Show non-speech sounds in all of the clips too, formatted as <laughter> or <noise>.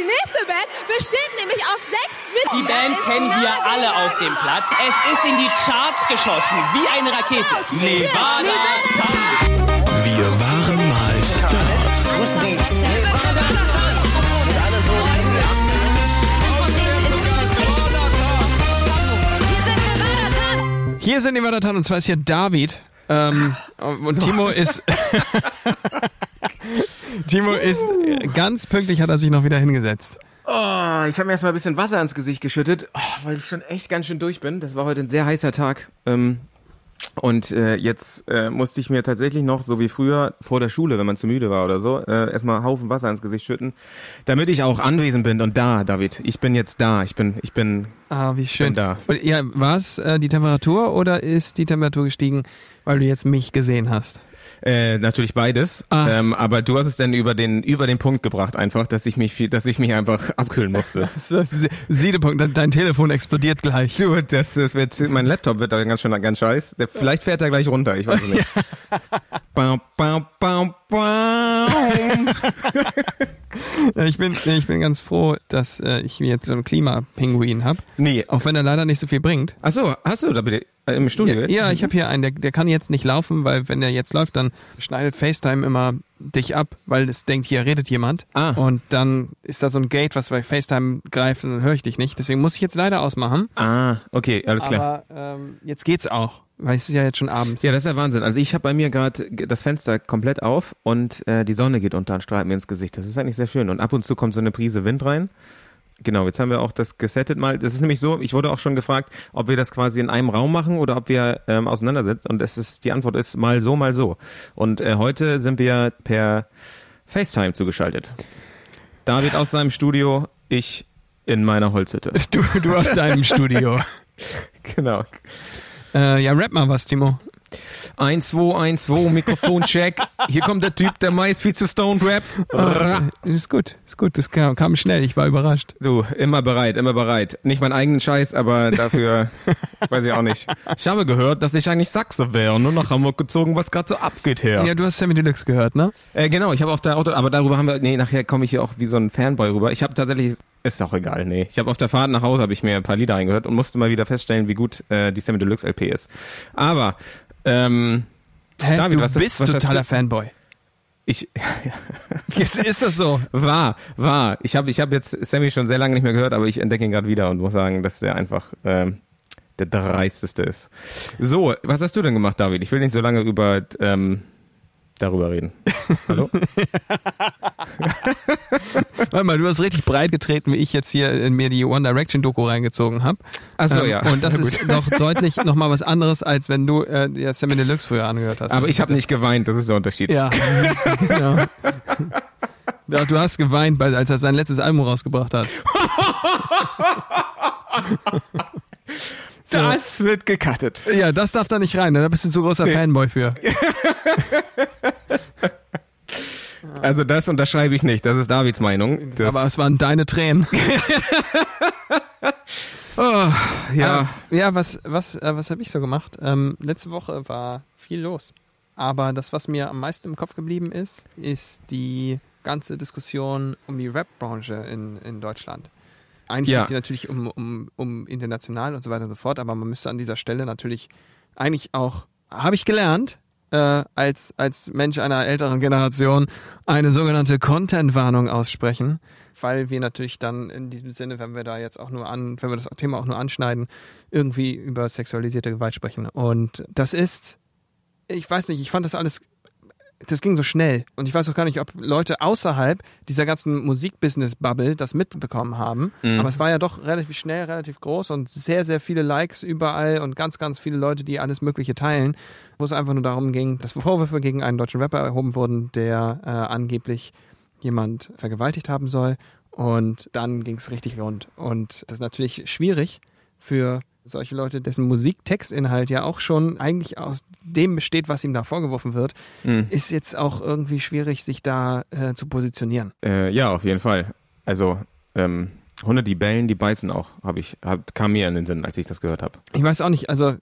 Die nächste Band besteht nämlich aus sechs Mitgliedern. Die Band kennen wir alle auf dem Platz. Es ist in die Charts geschossen, wie eine Rakete. Nevada. Nevada. Wir waren mal Stars. Hier sind die Mördertan und zwar ist hier David. Ähm, und Timo ist. <laughs> Timo ist ganz pünktlich, hat er sich noch wieder hingesetzt. Oh, ich habe mir erstmal ein bisschen Wasser ins Gesicht geschüttet, oh, weil ich schon echt ganz schön durch bin. Das war heute ein sehr heißer Tag. Ähm, und äh, jetzt äh, musste ich mir tatsächlich noch, so wie früher vor der Schule, wenn man zu müde war oder so, äh, erstmal einen Haufen Wasser ins Gesicht schütten, damit ich auch anwesend bin und da, David. Ich bin jetzt da. Ich bin, ich bin. Ah, wie schön. Bin da. Und, ja, war es äh, die Temperatur oder ist die Temperatur gestiegen, weil du jetzt mich gesehen hast? Äh, natürlich beides. Ah. Ähm, aber du hast es dann über den über den Punkt gebracht, einfach, dass ich mich, viel, dass ich mich einfach abkühlen musste. <laughs> Siedepunkt, dein- Telefon explodiert gleich. Du, das wird, mein Laptop wird da ganz schön ganz scheiß. Der, vielleicht fährt er gleich runter, ich weiß es nicht. Bam, bam, bam, bam. Ja, Ich bin, ich bin ganz froh, dass äh, ich jetzt so einen Klimapinguin habe. Nee. Auch wenn er leider nicht so viel bringt. Ach so, hast du da bitte äh, im Studio Ja, jetzt? ja ich habe hier einen, der, der kann jetzt nicht laufen, weil wenn der jetzt läuft, dann schneidet FaceTime immer dich ab, weil es denkt, hier redet jemand. Ah. Und dann ist da so ein Gate, was bei FaceTime greift und dann höre ich dich nicht. Deswegen muss ich jetzt leider ausmachen. Ah, okay, alles klar. Aber ähm, jetzt geht's auch, weil es ist ja jetzt schon abends. Ja, das ist ja Wahnsinn. Also ich habe bei mir gerade das Fenster komplett auf und äh, die Sonne geht unter und strahlt mir ins Gesicht. Das ist eigentlich sehr schön. Und ab und zu kommt so eine Prise Wind rein. Genau, jetzt haben wir auch das gesettet mal. Das ist nämlich so, ich wurde auch schon gefragt, ob wir das quasi in einem Raum machen oder ob wir ähm, auseinander sind. Und es ist, die Antwort ist mal so, mal so. Und äh, heute sind wir per FaceTime zugeschaltet. David aus seinem Studio, ich in meiner Holzhütte. Du, du aus deinem Studio. <laughs> Genau. Äh, ja, rap mal was, Timo. 1, 2, 1, 2, Mikrofoncheck. Hier kommt der Typ, der meist viel zu stoned rap. Ist gut, ist gut. Das kam, kam schnell. Ich war überrascht. Du, immer bereit, immer bereit. Nicht meinen eigenen Scheiß, aber dafür <laughs> weiß ich auch nicht. Ich habe gehört, dass ich eigentlich Sachse wäre und nur nach Hamburg gezogen, was gerade so abgeht her. Ja, du hast Sammy Deluxe gehört, ne? Äh, genau, ich habe auf der Auto, aber darüber haben wir, nee, nachher komme ich hier auch wie so ein Fanboy rüber. Ich habe tatsächlich, ist auch egal, nee. Ich habe auf der Fahrt nach Hause habe ich mir ein paar Lieder eingehört und musste mal wieder feststellen, wie gut äh, die Sammy Deluxe LP ist. Aber ähm, Hä? David, du was ist- bist was totaler Fanboy. ich <laughs> Ist, ist das so? War, war. Ich habe ich hab jetzt Sammy schon sehr lange nicht mehr gehört, aber ich entdecke ihn gerade wieder und muss sagen, dass der einfach ähm, der dreisteste ist. So, was hast du denn gemacht, David? Ich will nicht so lange über ähm, darüber reden. <laughs> Hallo? <laughs> Warte mal, du hast richtig breit getreten, wie ich jetzt hier in mir die One Direction Doku reingezogen habe. Ach so, ja. Und das ist doch <laughs> deutlich nochmal was anderes, als wenn du äh, dir Sammy Deluxe früher angehört hast. Aber ich habe nicht geweint, das ist der Unterschied. Ja, genau. Ja, du hast geweint, als er sein letztes Album rausgebracht hat. Das wird gecuttet. Ja, das darf da nicht rein, da bist du zu großer Fanboy für. <laughs> Also das unterschreibe ich nicht, das ist Davids Meinung. Das, Aber es waren deine Tränen. <laughs> oh, ja. Äh, ja, was, was, äh, was habe ich so gemacht? Ähm, letzte Woche war viel los. Aber das, was mir am meisten im Kopf geblieben ist, ist die ganze Diskussion um die Rap-Branche in, in Deutschland. Eigentlich Ja. geht sie natürlich um, um, um international und so weiter und so fort, aber man müsste an dieser Stelle natürlich eigentlich auch, habe ich gelernt, äh, als, als Mensch einer älteren Generation eine sogenannte Content-Warnung aussprechen, weil wir natürlich dann in diesem Sinne, wenn wir da jetzt auch nur an, wenn wir das Thema auch nur anschneiden, irgendwie über sexualisierte Gewalt sprechen. Und das ist, ich weiß nicht, ich fand das alles, das ging so schnell. Und ich weiß auch gar nicht, ob Leute außerhalb dieser ganzen Musikbusiness-Bubble das mitbekommen haben. Aber es war ja doch relativ schnell, relativ groß und sehr, sehr viele Likes überall und ganz, ganz viele Leute, die alles Mögliche teilen, wo es einfach nur darum ging, dass Vorwürfe gegen einen deutschen Rapper erhoben wurden, der äh, angeblich jemand vergewaltigt haben soll. Und dann ging es richtig rund. Und das ist natürlich schwierig für solche Leute, dessen Musiktextinhalt ja auch schon eigentlich aus dem besteht, was ihm da vorgeworfen wird, ist jetzt auch irgendwie schwierig, sich da äh, zu positionieren. Äh, ja, auf jeden Fall. Also, ähm, Hunde, die bellen, die beißen auch, habe ich, hab, kam mir in den Sinn, als ich das gehört habe. Ich weiß auch nicht, also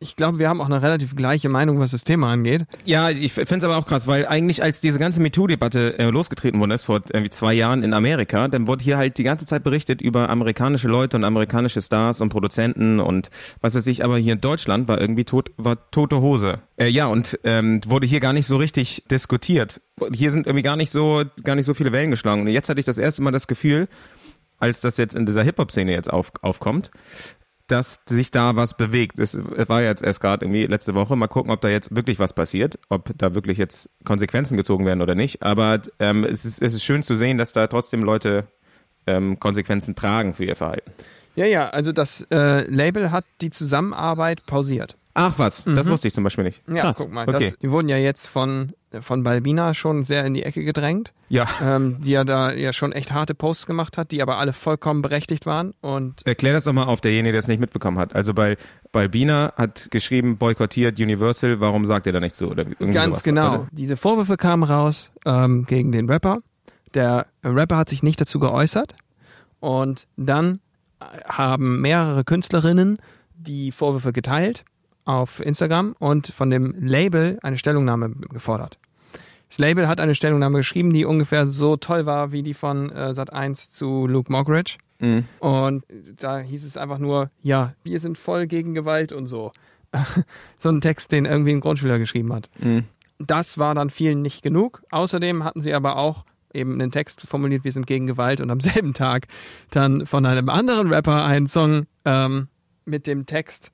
ich glaube, wir haben auch eine relativ gleiche Meinung, was das Thema angeht. Ja, ich finde es aber auch krass, weil eigentlich als diese ganze MeToo-Debatte äh, losgetreten worden ist, vor irgendwie zwei Jahren in Amerika, dann wurde hier halt die ganze Zeit berichtet über amerikanische Leute und amerikanische Stars und Produzenten und was weiß ich, aber hier in Deutschland war irgendwie tot, war tote Hose. Äh, ja, und ähm, wurde hier gar nicht so richtig diskutiert. Hier sind irgendwie gar nicht so, gar nicht so viele Wellen geschlagen. Und jetzt hatte ich das erste Mal das Gefühl, als das jetzt in dieser Hip-Hop-Szene jetzt auf, aufkommt, dass sich da was bewegt. Es war jetzt erst gerade irgendwie letzte Woche. Mal gucken, ob da jetzt wirklich was passiert, ob da wirklich jetzt Konsequenzen gezogen werden oder nicht. Aber ähm, es, ist, es ist schön zu sehen, dass da trotzdem Leute ähm, Konsequenzen tragen für ihr Verhalten. Ja, ja, also das äh, Label hat die Zusammenarbeit pausiert. Ach was, das wusste ich zum Beispiel nicht. Ja, Krass. guck mal, okay. das, die wurden ja jetzt von, von Balbina schon sehr in die Ecke gedrängt, ja. ähm, die ja da ja schon echt harte Posts gemacht hat, die aber alle vollkommen berechtigt waren und Erklär das doch mal auf, derjenige, der es nicht mitbekommen hat. Also bei Balbina hat geschrieben, boykottiert Universal, warum sagt er da nicht so? Oder Ganz sowas, genau. oder? Diese Vorwürfe kamen raus ähm, gegen den Rapper. Der Rapper hat sich nicht dazu geäußert. Und dann haben mehrere Künstlerinnen die Vorwürfe geteilt auf Instagram und von dem Label eine Stellungnahme gefordert. Das Label hat eine Stellungnahme geschrieben, die ungefähr so toll war wie die von äh, Sat1 zu Luke Mockridge. Mhm. Und da hieß es einfach nur, ja, wir sind voll gegen Gewalt und so. <laughs> so ein Text, den irgendwie ein Grundschüler geschrieben hat. Mhm. Das war dann vielen nicht genug. Außerdem hatten sie aber auch eben einen Text formuliert, wir sind gegen Gewalt und am <laughs> selben Tag dann von einem anderen Rapper einen Song ähm, mit dem Text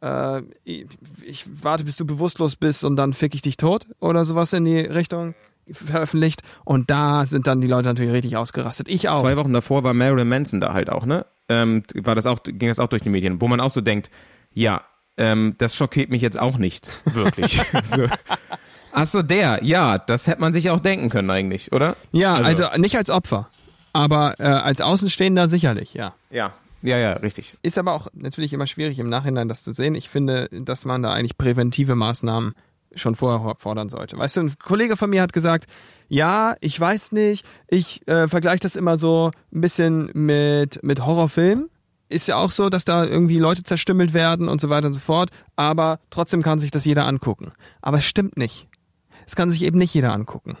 äh, ich, ich warte, bis du bewusstlos bist und dann fick ich dich tot oder sowas in die Richtung veröffentlicht und da sind dann die Leute natürlich richtig ausgerastet. Ich auch. Zwei Wochen davor war Marilyn Manson da halt auch, ne? Ähm, war das auch, ging das auch durch die Medien, wo man auch so denkt, ja, ähm, das schockiert mich jetzt auch nicht, wirklich. <laughs> <laughs> so. Ach so, der, ja, das hätte man sich auch denken können eigentlich, oder? Ja, also, nicht als Opfer, aber äh, als Außenstehender sicherlich, ja. Ja, ja, ja, richtig. Ist aber auch natürlich immer schwierig im Nachhinein das zu sehen. Ich finde, dass man da eigentlich präventive Maßnahmen schon vorher fordern sollte. Weißt du, ein Kollege von mir hat gesagt, ja, ich weiß nicht, ich äh, vergleiche das immer so ein bisschen mit, mit Horrorfilmen. Ist ja auch so, dass da irgendwie Leute zerstümmelt werden und so weiter und so fort, aber trotzdem kann sich das jeder angucken. Aber es stimmt nicht. Es kann sich eben nicht jeder angucken.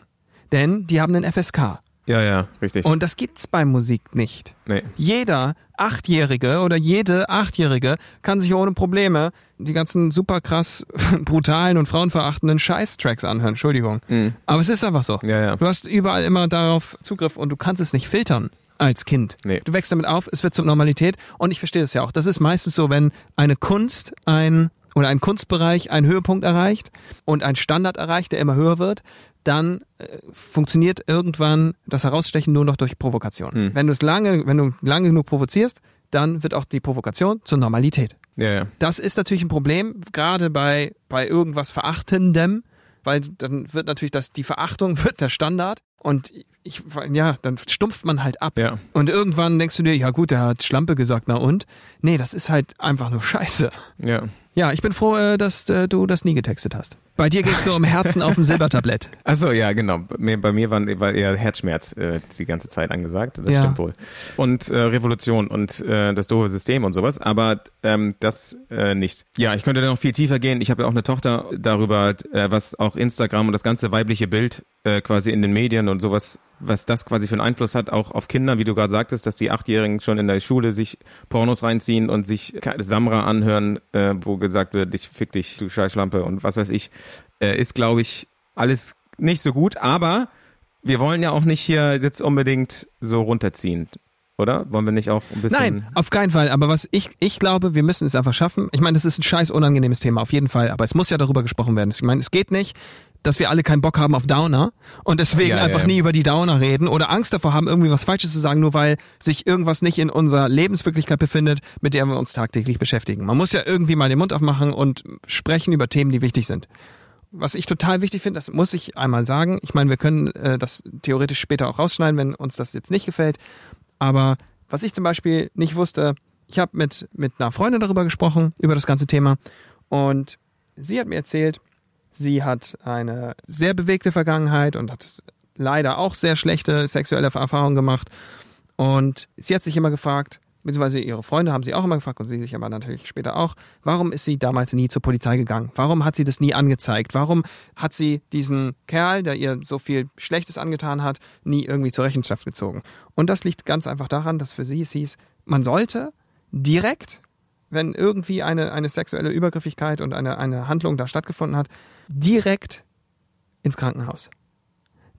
Denn die haben einen FSK. Ja, ja, richtig. Und das gibt's bei Musik nicht. nee. Jeder Achtjährige oder jede Achtjährige kann sich ohne Probleme die ganzen super krass <laughs> brutalen und frauenverachtenden Scheiß-Tracks anhören. Entschuldigung. Aber es ist einfach so. Ja, ja. Du hast überall immer darauf Zugriff und du kannst es nicht filtern als Kind. Nee. Du wächst damit auf, es wird zur Normalität und ich verstehe das ja auch. Das ist meistens so, wenn eine Kunst ein oder ein Kunstbereich einen Höhepunkt erreicht und ein Standard erreicht, der immer höher wird, dann äh, funktioniert irgendwann das Herausstechen nur noch durch Provokation. Wenn du es lange, wenn du lange genug provozierst, dann wird auch die Provokation zur Normalität. Ja, ja. Das ist natürlich ein Problem, gerade bei, bei irgendwas Verachtendem, weil dann wird natürlich das, die Verachtung <laughs> wird der Standard und ich, ja, dann stumpft man halt ab. Ja. Und irgendwann denkst du dir, ja gut, der hat Schlampe gesagt, na und? Nee, das ist halt einfach nur Scheiße. Ja. Ja, ich bin froh, äh, dass äh, du das nie getextet hast. Bei dir ging es nur um Herzen auf dem Silbertablett. <laughs> Achso, ja, genau. Bei mir, waren, war eher Herzschmerz äh, die ganze Zeit angesagt. Das Ja. stimmt wohl. Und äh, Revolution und äh, das doofe System und sowas, aber ähm, das äh, nicht. Ja, ich könnte da noch viel tiefer gehen. Ich habe ja auch eine Tochter darüber, äh, was auch Instagram und das ganze weibliche Bild äh, quasi in den Medien und sowas, was das quasi für einen Einfluss hat, auch auf Kinder, wie du gerade sagtest, dass die Achtjährigen schon in der Schule sich Pornos reinziehen und sich Samra anhören, äh, wo gesagt wird, ich fick dich, du Scheißschlampe und was weiß ich, äh, ist, glaube ich, alles nicht so gut, aber wir wollen ja auch nicht hier jetzt unbedingt so runterziehen, oder? Wollen wir nicht auch ein bisschen... Nein, auf keinen Fall. Aber was ich, ich glaube, wir müssen es einfach schaffen. Ich meine, das ist ein scheiß unangenehmes Thema, auf jeden Fall. Aber es muss ja darüber gesprochen werden. Ich meine, es geht nicht, dass wir alle keinen Bock haben auf Downer und deswegen Ja, einfach ja. nie über die Downer reden oder Angst davor haben, irgendwie was Falsches zu sagen, nur weil sich irgendwas nicht in unserer Lebenswirklichkeit befindet, mit der wir uns tagtäglich beschäftigen. Man muss ja irgendwie mal den Mund aufmachen und sprechen über Themen, die wichtig sind. Was ich total wichtig finde, das muss ich einmal sagen. Ich meine, wir können äh, das theoretisch später auch rausschneiden, wenn uns das jetzt nicht gefällt. Aber was ich zum Beispiel nicht wusste, ich habe mit, mit einer Freundin darüber gesprochen, über das ganze Thema. Und sie hat mir erzählt, sie hat eine sehr bewegte Vergangenheit und hat leider auch sehr schlechte sexuelle Erfahrungen gemacht. Und sie hat sich immer gefragt, beziehungsweise ihre Freunde haben sie auch immer gefragt und sie sich aber natürlich später auch, warum ist sie damals nie zur Polizei gegangen? Warum hat sie das nie angezeigt? Warum hat sie diesen Kerl, der ihr so viel Schlechtes angetan hat, nie irgendwie zur Rechenschaft gezogen? Und das liegt ganz einfach daran, dass für sie es hieß, man sollte direkt, wenn irgendwie eine, eine sexuelle Übergriffigkeit und eine, eine Handlung da stattgefunden hat, direkt ins Krankenhaus.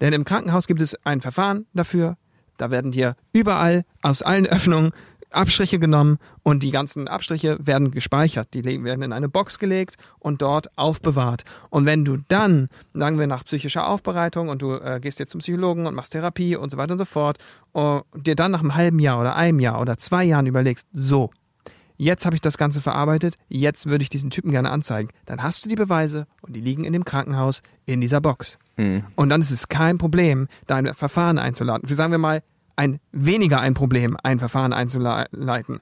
Denn im Krankenhaus gibt es ein Verfahren dafür. Da werden dir überall aus allen Öffnungen Abstriche genommen und die ganzen Abstriche werden gespeichert. Die werden in eine Box gelegt und dort aufbewahrt. Und wenn du dann, sagen wir nach psychischer Aufbereitung und du äh, gehst jetzt zum Psychologen und machst Therapie und so weiter und so fort, und dir dann nach einem halben Jahr oder einem Jahr oder zwei Jahren überlegst, so, jetzt habe ich das Ganze verarbeitet, jetzt würde ich diesen Typen gerne anzeigen. Dann hast du die Beweise und die liegen in dem Krankenhaus in dieser Box. Und dann ist es kein Problem, da ein Verfahren einzuleiten. Sagen wir mal, ein weniger ein Problem, ein Verfahren einzuleiten.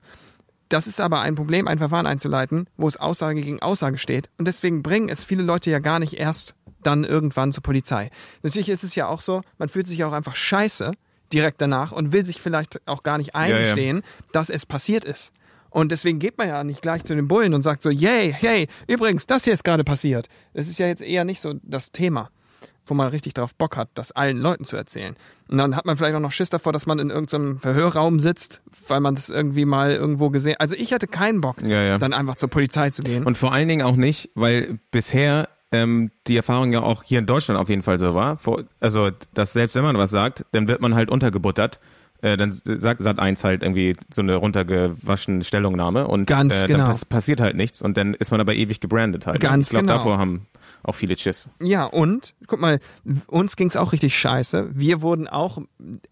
Das ist aber ein Problem, ein Verfahren einzuleiten, wo es Aussage gegen Aussage steht. Und deswegen bringen es viele Leute ja gar nicht erst dann irgendwann zur Polizei. Natürlich ist es ja auch so, man fühlt sich auch einfach scheiße direkt danach und will sich vielleicht auch gar nicht ja. eingestehen, dass es passiert ist. Und deswegen geht man ja nicht gleich zu den Bullen und sagt so, yay, hey, übrigens, das hier ist gerade passiert. Das ist ja jetzt eher nicht so das Thema, wo man richtig drauf Bock hat, das allen Leuten zu erzählen. Und dann hat man vielleicht auch noch Schiss davor, dass man in irgendeinem Verhörraum sitzt, weil man das irgendwie mal irgendwo gesehen Also ich hatte keinen Bock, Ja, ja. dann einfach zur Polizei zu gehen. Und vor allen Dingen auch nicht, weil bisher ähm, die Erfahrung ja auch hier in Deutschland auf jeden Fall so war. Also, dass selbst wenn man was sagt, dann wird man halt untergebuttert. Äh, dann sagt Sat 1 halt irgendwie so eine runtergewaschene Stellungnahme und Ganz äh, genau. dann pass passiert halt nichts und dann ist man aber ewig gebrandet halt. Ganz ich glaube, genau. davor haben auch viele Schiss. Ja, und, guck mal, uns ging's auch richtig scheiße. Wir wurden auch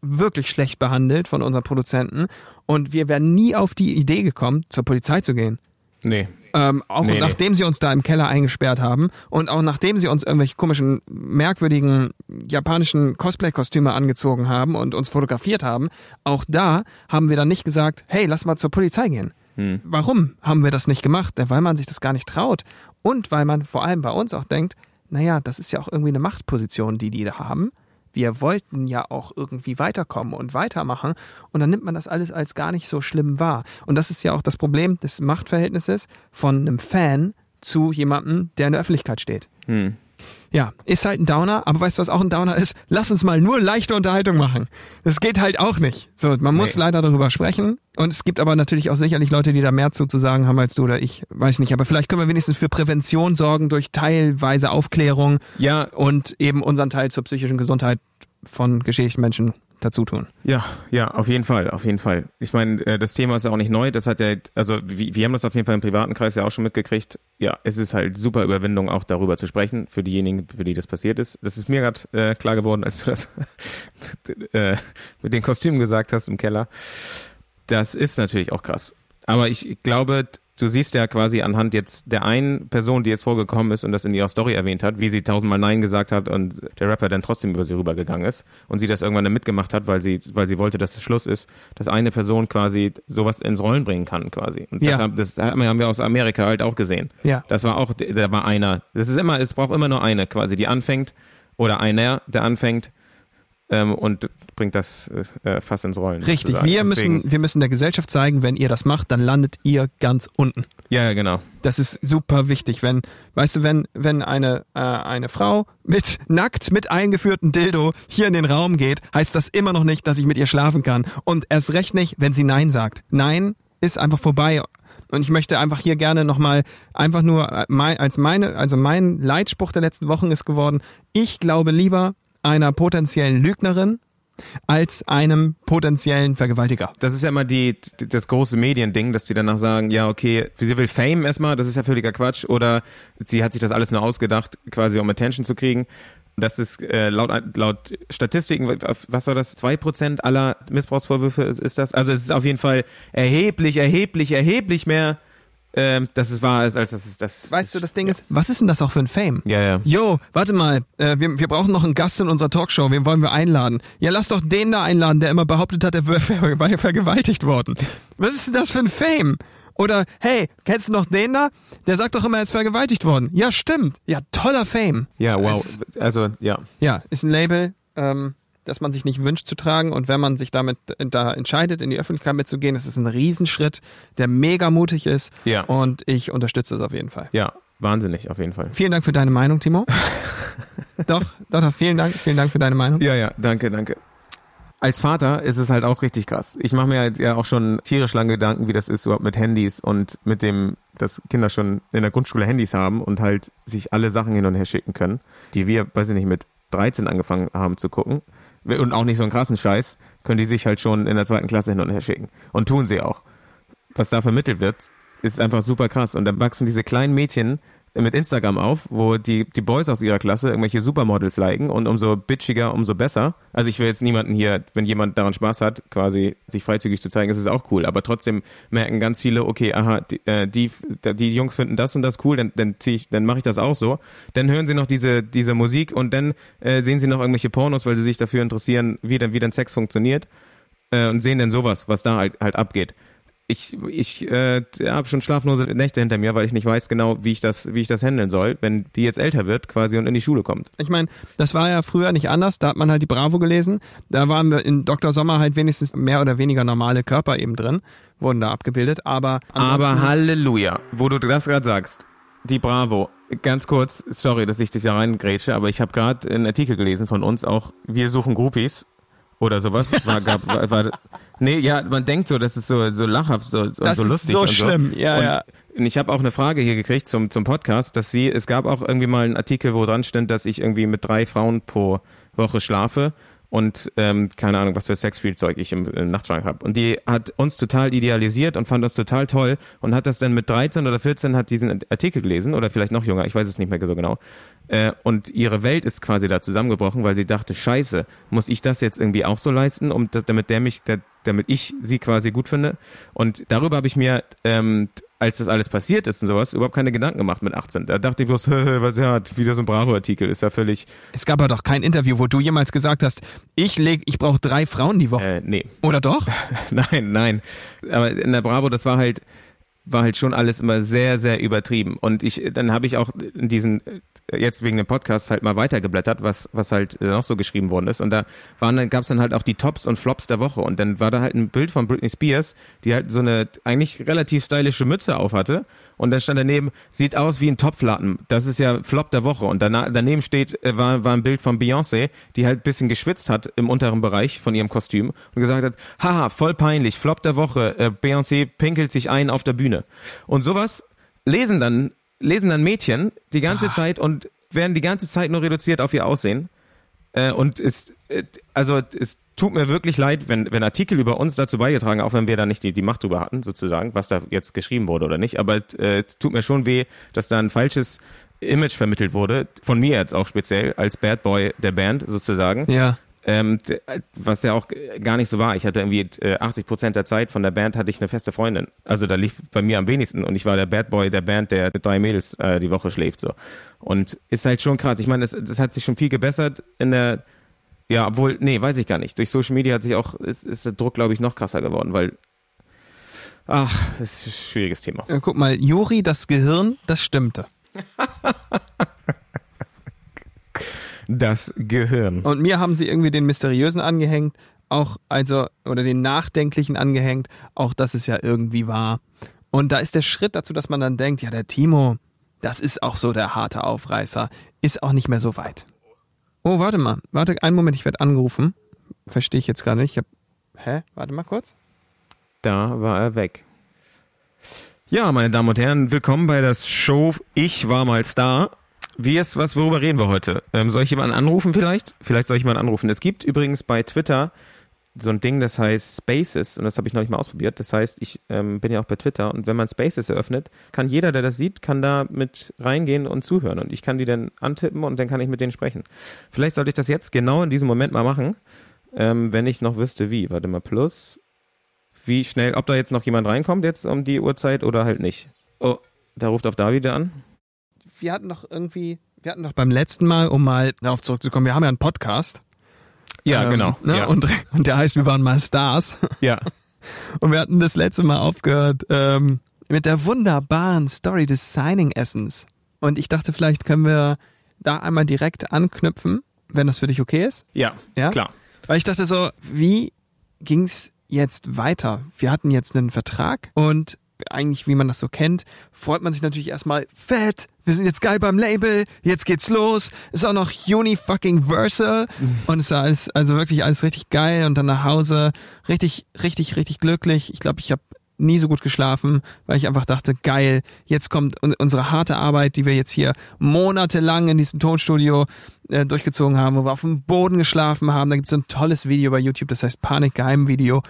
wirklich schlecht behandelt von unseren Produzenten und wir wären nie auf die Idee gekommen, zur Polizei zu gehen. Nee. Ähm, auch Nee, nee. nachdem sie uns da im Keller eingesperrt haben und auch nachdem sie uns irgendwelche komischen, merkwürdigen japanischen Cosplay-Kostüme angezogen haben und uns fotografiert haben, auch da haben wir dann nicht gesagt, hey, lass mal zur Polizei gehen. Hm. Warum haben wir das nicht gemacht? Weil man sich das gar nicht traut. Und weil man vor allem bei uns auch denkt, naja, das ist ja auch irgendwie eine Machtposition, die die da haben. Wir wollten ja auch irgendwie weiterkommen und weitermachen. Und dann nimmt man das alles als gar nicht so schlimm wahr. Und das ist ja auch das Problem des Machtverhältnisses von einem Fan zu jemandem, der in der Öffentlichkeit steht. Hm. Ja, ist halt ein Downer, aber weißt du, was auch ein Downer ist? Lass uns mal nur leichte Unterhaltung machen. Das geht halt auch nicht. So, man muss Nee. leider darüber sprechen. Und es gibt aber natürlich auch sicherlich Leute, die da mehr zu, zu sagen haben als du oder ich. Weiß nicht, aber vielleicht können wir wenigstens für Prävention sorgen durch teilweise Aufklärung Ja, und eben unseren Teil zur psychischen Gesundheit von geschädigten Menschen dazu tun. Ja, ja, auf jeden Fall, auf jeden Fall. Ich meine, äh, das Thema ist ja auch nicht neu. Das hat ja, also wir, wir haben das auf jeden Fall im privaten Kreis ja auch schon mitgekriegt. Ja, es ist halt super Überwindung, auch darüber zu sprechen, für diejenigen, für die das passiert ist. Das ist mir gerade äh, klar geworden, als du das <laughs> äh, mit den Kostümen gesagt hast im Keller. Das ist natürlich auch krass. Aber ich glaube, du siehst ja quasi anhand jetzt der einen Person, die jetzt vorgekommen ist und das in ihrer Story erwähnt hat, wie sie tausendmal Nein gesagt hat und der Rapper dann trotzdem über sie rübergegangen ist und sie das irgendwann dann mitgemacht hat, weil sie, weil sie wollte, dass es Schluss ist, dass eine Person quasi sowas ins Rollen bringen kann quasi. Und Ja. das, haben- das haben wir aus Amerika halt auch gesehen. Ja. Das war auch, da war einer. Das ist immer, es braucht immer nur eine quasi, die anfängt oder einer, der anfängt ähm, und bringt das äh, fast ins Rollen. Richtig, sozusagen. wir Deswegen- müssen, wir müssen der Gesellschaft zeigen, wenn ihr das macht, dann landet ihr ganz unten. Ja, ja, genau. Das ist super wichtig, wenn, weißt du, wenn, wenn eine, äh, eine Frau mit nackt mit eingeführten Dildo hier in den Raum geht, heißt das immer noch nicht, dass ich mit ihr schlafen kann. Und erst recht nicht, wenn sie Nein sagt. Nein ist einfach vorbei. Und ich möchte einfach hier gerne nochmal einfach nur äh, mein, als meine, also mein Leitspruch der letzten Wochen ist geworden, ich glaube lieber einer potenziellen Lügnerin als einem potenziellen Vergewaltiger. Das ist ja immer die, das große Mediending, dass die danach sagen, ja, okay, sie will Fame erstmal, das ist ja völliger Quatsch, oder sie hat sich das alles nur ausgedacht, quasi um Attention zu kriegen. Das ist äh, laut, laut Statistiken, was war das, zwei Prozent aller Missbrauchsvorwürfe ist, ist das? Also es ist auf jeden Fall erheblich, erheblich, erheblich mehr, ähm, dass es wahr ist, als das ist das. Weißt du, das Ding ist, was ist denn das auch für ein Fame? Ja, ja. Jo, warte mal, äh, wir, wir brauchen noch einen Gast in unserer Talkshow, wen wollen wir einladen? Ja, lass doch den da einladen, der immer behauptet hat, er wäre ver ver vergewaltigt worden. Was ist denn das für ein Fame? Oder, hey, kennst du noch den da? Der sagt doch immer, er ist vergewaltigt worden. Ja, stimmt. Ja, toller Fame. Ja, wow. Es, Also, ja. ja, ist ein Label. Ähm, dass man sich nicht wünscht zu tragen und wenn man sich damit äh, da entscheidet, in die Öffentlichkeit mitzugehen, das ist ein Riesenschritt, der mega mutig ist Ja. und ich unterstütze das auf jeden Fall. Ja, wahnsinnig auf jeden Fall. Vielen Dank für deine Meinung, Timo. <laughs> doch, doch, doch, vielen Dank, vielen Dank für deine Meinung. Ja, ja, danke, danke. Als Vater ist es halt auch richtig krass. Ich mache mir halt ja auch schon tierisch lange Gedanken, wie das ist überhaupt mit Handys und mit dem, dass Kinder schon in der Grundschule Handys haben und halt sich alle Sachen hin und her schicken können, die wir, weiß ich nicht, mit 13 angefangen haben zu gucken. Und auch nicht so einen krassen Scheiß, können die sich halt schon in der zweiten Klasse hin und her schicken. Und tun sie auch. Was da vermittelt wird, ist einfach super krass. Und dann wachsen diese kleinen Mädchen mit Instagram auf, wo die, die Boys aus ihrer Klasse irgendwelche Supermodels liken und umso bitchiger, umso besser. Also ich will jetzt niemanden hier, wenn jemand daran Spaß hat, quasi sich freizügig zu zeigen, ist es auch cool. Aber trotzdem merken ganz viele, okay, aha, die, äh, die, die Jungs finden das und das cool, dann, dann, dann mache ich das auch so. Dann hören sie noch diese, diese Musik und dann äh, sehen sie noch irgendwelche Pornos, weil sie sich dafür interessieren, wie dann, wie dann Sex funktioniert äh, und sehen dann sowas, was da halt, halt abgeht ich, ich äh, habe schon schlaflose Nächte hinter mir, weil ich nicht weiß genau, wie ich das, wie ich das handeln soll, wenn die jetzt älter wird quasi und in die Schule kommt. Ich meine, das war ja früher nicht anders. Da hat man halt die Bravo gelesen. Da waren wir in Dr. Sommer halt wenigstens mehr oder weniger normale Körper eben drin, wurden da abgebildet. Aber Aber Halleluja, wo du das gerade sagst, die Bravo. Ganz kurz, sorry, dass ich dich da reingrätsche, aber ich habe gerade einen Artikel gelesen von uns auch, wir suchen Groupies oder sowas. War, gab, war, war, nee, ja, man denkt so, das ist so, so lachhaft so, so, Das so ist lustig. so und schlimm, ja, und, ja. Und ich habe auch eine Frage hier gekriegt zum, zum Podcast, dass sie, es gab auch irgendwie mal einen Artikel, wo dran stand, dass ich irgendwie mit drei Frauen pro Woche schlafe und ähm, keine Ahnung, was für Sexspielzeug ich im, im Nachtschrank habe. Und die hat uns total idealisiert und fand uns total toll und hat das dann mit 13 oder 14 hat diesen Artikel gelesen oder vielleicht noch jünger, ich weiß es nicht mehr so genau. Äh, und ihre Welt ist quasi da zusammengebrochen, weil sie dachte, scheiße, muss ich das jetzt irgendwie auch so leisten, um das, damit der mich, der, damit ich sie quasi gut finde. Und darüber habe ich mir, ähm, als das alles passiert ist und sowas, überhaupt keine Gedanken gemacht mit 18. Da dachte ich bloß, <laughs> was ja, wieder so ein Bravo-Artikel, ist ja völlig, Es gab aber doch kein Interview, wo du jemals gesagt hast, ich leg, ich brauche drei Frauen die Woche. äh, nee. Oder doch? <laughs> nein, nein. Aber in der Bravo, das war halt, war halt schon alles immer sehr, sehr übertrieben. Und ich, dann habe ich auch in diesen, jetzt wegen dem Podcast halt mal weitergeblättert, was, was halt noch so geschrieben worden ist. Und da waren dann, gab's dann halt auch die Tops und Flops der Woche. Und dann war da halt ein Bild von Britney Spears, die halt so eine eigentlich relativ stylische Mütze auf hatte. Und dann stand daneben, sieht aus wie ein Topflatten. Das ist ja Flop der Woche. Und danach, daneben steht, äh, war, war ein Bild von Beyoncé, die halt ein bisschen geschwitzt hat im unteren Bereich von ihrem Kostüm und gesagt hat, haha, voll peinlich, Flop der Woche, äh, Beyoncé pinkelt sich ein auf der Bühne. Und sowas lesen dann, lesen dann Mädchen die ganze Zeit und werden die ganze Zeit nur reduziert auf ihr Aussehen. Äh, und es, äh, also es tut mir wirklich leid, wenn, wenn Artikel über uns dazu beigetragen, auch wenn wir da nicht die, die Macht drüber hatten, sozusagen, was da jetzt geschrieben wurde oder nicht. Aber äh, es tut mir schon weh, dass da ein falsches Image vermittelt wurde, von mir jetzt auch speziell, als Bad Boy der Band sozusagen. Ja. Ähm, d- was ja auch gar nicht so war. Ich hatte irgendwie äh, 80 Prozent der Zeit von der Band hatte ich eine feste Freundin. Also da lief bei mir am wenigsten und ich war der Bad Boy der Band, der mit drei Mädels äh, die Woche schläft so. Und ist halt schon krass. Ich meine, das, das hat sich schon viel gebessert in der, ja, obwohl, nee, weiß ich gar nicht. Durch Social Media hat sich auch, ist, ist der Druck, glaube ich, noch krasser geworden, weil, ach, das ist ein schwieriges Thema. Äh, Guck mal, Juri, das Gehirn, das stimmte. <laughs> Das Gehirn. Und mir haben sie irgendwie den mysteriösen angehängt, auch also oder den nachdenklichen angehängt, auch das ist ja irgendwie wahr. Und da ist der Schritt dazu, dass man dann denkt, ja, der Timo, das ist auch so der harte Aufreißer, ist auch nicht mehr so weit. Oh, warte mal, warte einen Moment, ich werde angerufen. Verstehe ich jetzt gar nicht. Ich hab, hä? Warte mal kurz. Da war er weg. Ja, meine Damen und Herren, willkommen bei das Show Ich war mal Star. Wie ist was, worüber reden wir heute? Ähm, soll ich jemanden anrufen vielleicht? Vielleicht soll ich jemanden anrufen. Es gibt übrigens bei Twitter so ein Ding, das heißt Spaces und das habe ich noch nicht mal ausprobiert. Das heißt, ich ähm, bin ja auch bei Twitter und wenn man Spaces eröffnet, kann jeder, der das sieht, kann da mit reingehen und zuhören und ich kann die dann antippen und dann kann ich mit denen sprechen. Vielleicht sollte ich das jetzt genau in diesem Moment mal machen, ähm, wenn ich noch wüsste wie. Warte mal, plus wie schnell, ob da jetzt noch jemand reinkommt jetzt um die Uhrzeit oder halt nicht. Oh, da ruft auf David an. Wir hatten doch irgendwie, wir hatten doch beim letzten Mal, um mal darauf zurückzukommen, wir haben ja einen Podcast. Ja, Ähm, genau. Ne? Ja. Und, und der heißt, wir waren mal Stars. ja. <laughs> Und wir hatten das letzte Mal aufgehört ähm, mit der wunderbaren Story des Signing-Essens. Und ich dachte, vielleicht können wir da einmal direkt anknüpfen, wenn das für dich okay ist. Ja, Ja? klar. Weil ich dachte so, wie ging's jetzt weiter? Wir hatten jetzt einen Vertrag und eigentlich, wie man das so kennt, freut man sich natürlich erstmal fett. Wir sind jetzt geil beim Label. Jetzt geht's los. Ist auch noch Uni fucking Versal. Und es war alles, also wirklich alles richtig geil. Und dann nach Hause richtig, richtig, richtig glücklich. Ich glaube, ich habe nie so gut geschlafen, weil ich einfach dachte, geil, jetzt kommt un unsere harte Arbeit, die wir jetzt hier monatelang in diesem Tonstudio äh, durchgezogen haben, wo wir auf dem Boden geschlafen haben. Da gibt es so ein tolles Video bei YouTube, das heißt Panik Geheimvideo,